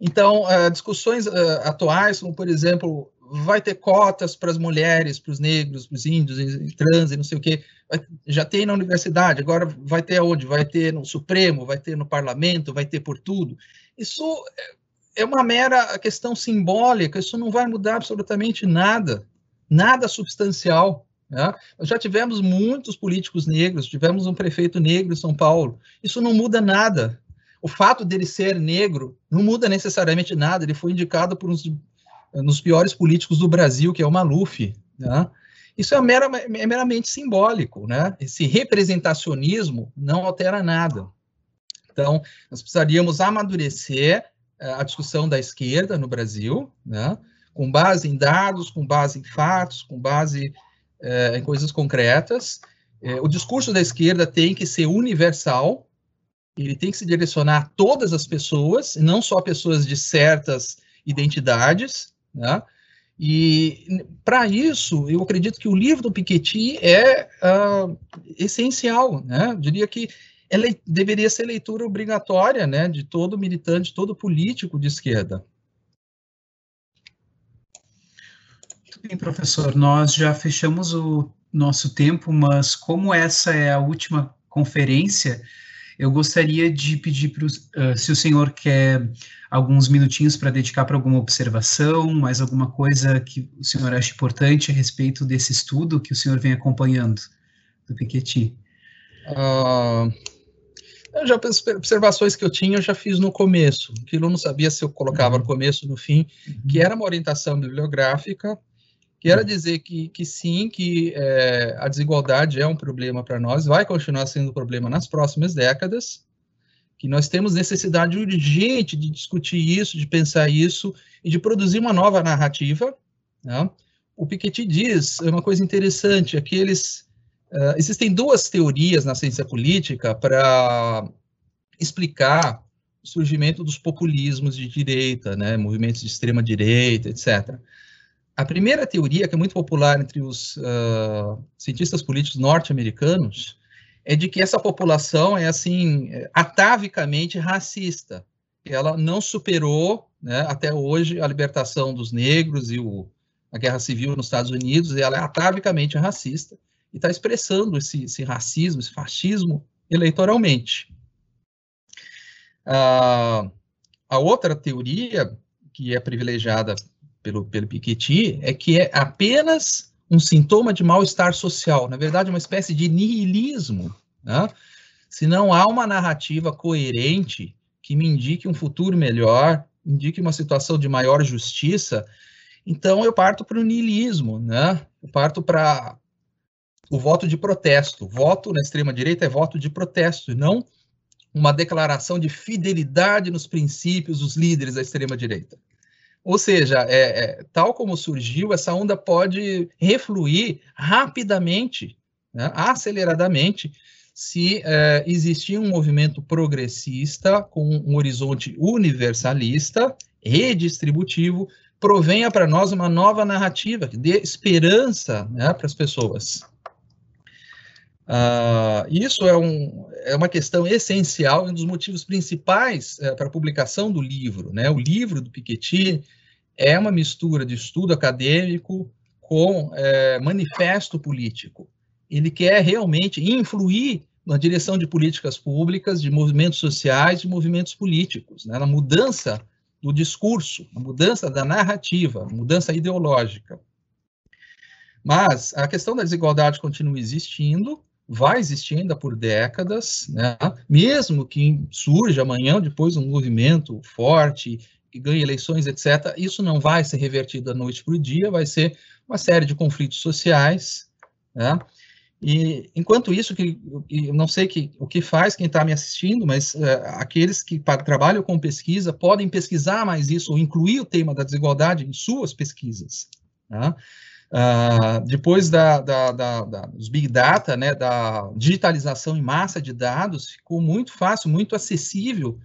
Então, uh, discussões uh, atuais, como por exemplo, vai ter cotas para as mulheres, para os negros, para os índios, trans e não sei o quê, já tem na universidade, agora vai ter onde? Vai ter no Supremo, vai ter no Parlamento, vai ter por tudo. Isso é uma mera questão simbólica, isso não vai mudar absolutamente nada nada substancial. Né? Já tivemos muitos políticos negros, tivemos um prefeito negro em São Paulo. Isso não muda nada. O fato dele ser negro não muda necessariamente nada. Ele foi indicado por uns nos piores políticos do Brasil, que é o Maluf. Né? Isso é, mera, é meramente simbólico. Né? Esse representacionismo não altera nada. Então, nós precisaríamos amadurecer eh, a discussão da esquerda no Brasil, né? com base em dados, com base em fatos, com base é, em coisas concretas. O discurso da esquerda tem que ser universal, ele tem que se direcionar a todas as pessoas, não só pessoas de certas identidades, né? E para isso, eu acredito que o livro do Piketty é uh, essencial, né? Eu diria que ela deveria ser leitura obrigatória, né, de todo militante, todo político de esquerda. bem, professor. Nós já fechamos o nosso tempo, mas como essa é a última conferência, eu gostaria de pedir para uh, se o senhor quer alguns minutinhos para dedicar para alguma observação, mais alguma coisa que o senhor acha importante a respeito desse estudo que o senhor vem acompanhando do Piketty. Uh, já as observações que eu tinha eu já fiz no começo, aquilo eu não sabia se eu colocava no começo no fim, uhum. que era uma orientação bibliográfica Quero dizer que, que sim, que é, a desigualdade é um problema para nós, vai continuar sendo um problema nas próximas décadas, que nós temos necessidade urgente de discutir isso, de pensar isso e de produzir uma nova narrativa. Né? O Piketty diz uma coisa interessante, aqueles uh, existem duas teorias na ciência política para explicar o surgimento dos populismos de direita, né, movimentos de extrema direita, etc. A primeira teoria, que é muito popular entre os uh, cientistas políticos norte-americanos, é de que essa população é, assim, atavicamente racista. Ela não superou, né, até hoje, a libertação dos negros e o, a guerra civil nos Estados Unidos, e ela é atavicamente racista e está expressando esse, esse, racismo, esse fascismo eleitoralmente. Uh, a outra teoria, que é privilegiada pelo, pelo Piketty é que é apenas um sintoma de mal-estar social, na verdade, uma espécie de nihilismo. Né? Se não há uma narrativa coerente que me indique um futuro melhor, indique uma situação de maior justiça, então eu parto para o niilismo, né? Eu parto para o voto de protesto. Voto na extrema-direita é voto de protesto, e não uma declaração de fidelidade nos princípios dos líderes da extrema-direita. Ou seja, é, é, tal como surgiu, essa onda pode refluir rapidamente, né, aceleradamente, se é, existir um movimento progressista com um horizonte universalista, redistributivo, provenha para nós uma nova narrativa que dê esperança né, para as pessoas. Uh, isso é, um, é, uma questão essencial, um dos motivos principais uh, para a publicação do livro. Né? O livro do Piketty é uma mistura de estudo acadêmico com uh, manifesto político. Ele quer realmente influir na direção de políticas públicas, de movimentos sociais, de movimentos políticos, né? na mudança do discurso, na mudança da narrativa, mudança ideológica. Mas a questão da desigualdade continua existindo, vai existir ainda por décadas, né? mesmo que surja amanhã depois um movimento forte que ganhe eleições, etc., isso não vai ser revertido da noite para o dia, vai ser uma série de conflitos sociais, né? E enquanto isso, que eu não sei que, o que faz quem está me assistindo, mas uh, aqueles que trabalham com pesquisa podem pesquisar mais isso, ou incluir o tema da desigualdade em suas pesquisas. Né? Uh, depois da, da, da, dos Big Data, né, da digitalização em massa de dados, ficou muito fácil, muito acessível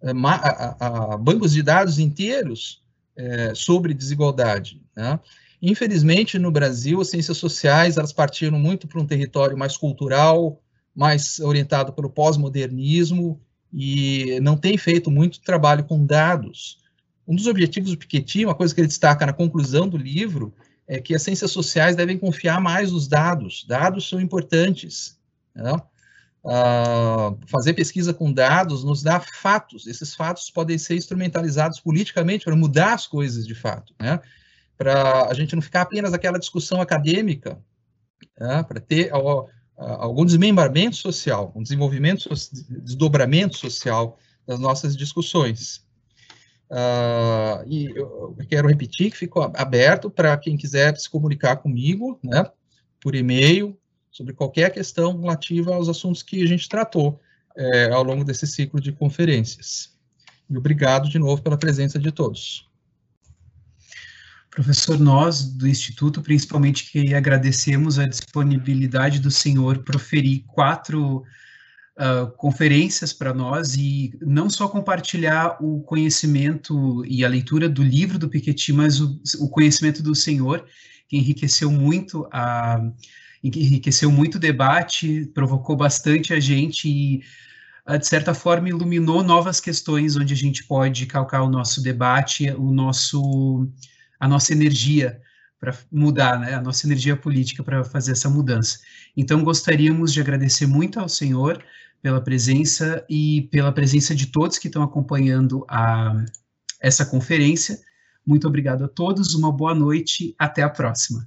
uh, a, a, bancos de dados inteiros uh, sobre desigualdade. Né? Infelizmente, no Brasil, as ciências sociais elas partiram muito para um território mais cultural, mais orientado pelo pós-modernismo e não tem feito muito trabalho com dados. Um dos objetivos do Piketty, uma coisa que ele destaca na conclusão do livro, é que as ciências sociais devem confiar mais nos dados. Dados são importantes. Uh, fazer pesquisa com dados nos dá fatos. Esses fatos podem ser instrumentalizados politicamente para mudar as coisas de fato, né? Para a gente não ficar apenas aquela discussão acadêmica, né? para ter algum desmembramento social, um desenvolvimento, desdobramento social das nossas discussões. Uh, e eu quero repetir que fico aberto para quem quiser se comunicar comigo, né, por e-mail, sobre qualquer questão relativa aos assuntos que a gente tratou é, ao longo desse ciclo de conferências. E obrigado de novo pela presença de todos. Professor, nós do Instituto, principalmente, que agradecemos a disponibilidade do senhor proferir quatro uh, conferências para nós e não só compartilhar o conhecimento e a leitura do livro do Piketty, mas o, o conhecimento do Senhor, que enriqueceu muito a enriqueceu muito o debate, provocou bastante a gente e uh, de certa forma iluminou novas questões onde a gente pode calcar o nosso debate, o nosso a nossa energia para mudar, né, a nossa energia política para fazer essa mudança. Então gostaríamos de agradecer muito ao Senhor pela presença e pela presença de todos que estão acompanhando a, essa conferência. Muito obrigado a todos, uma boa noite, até a próxima.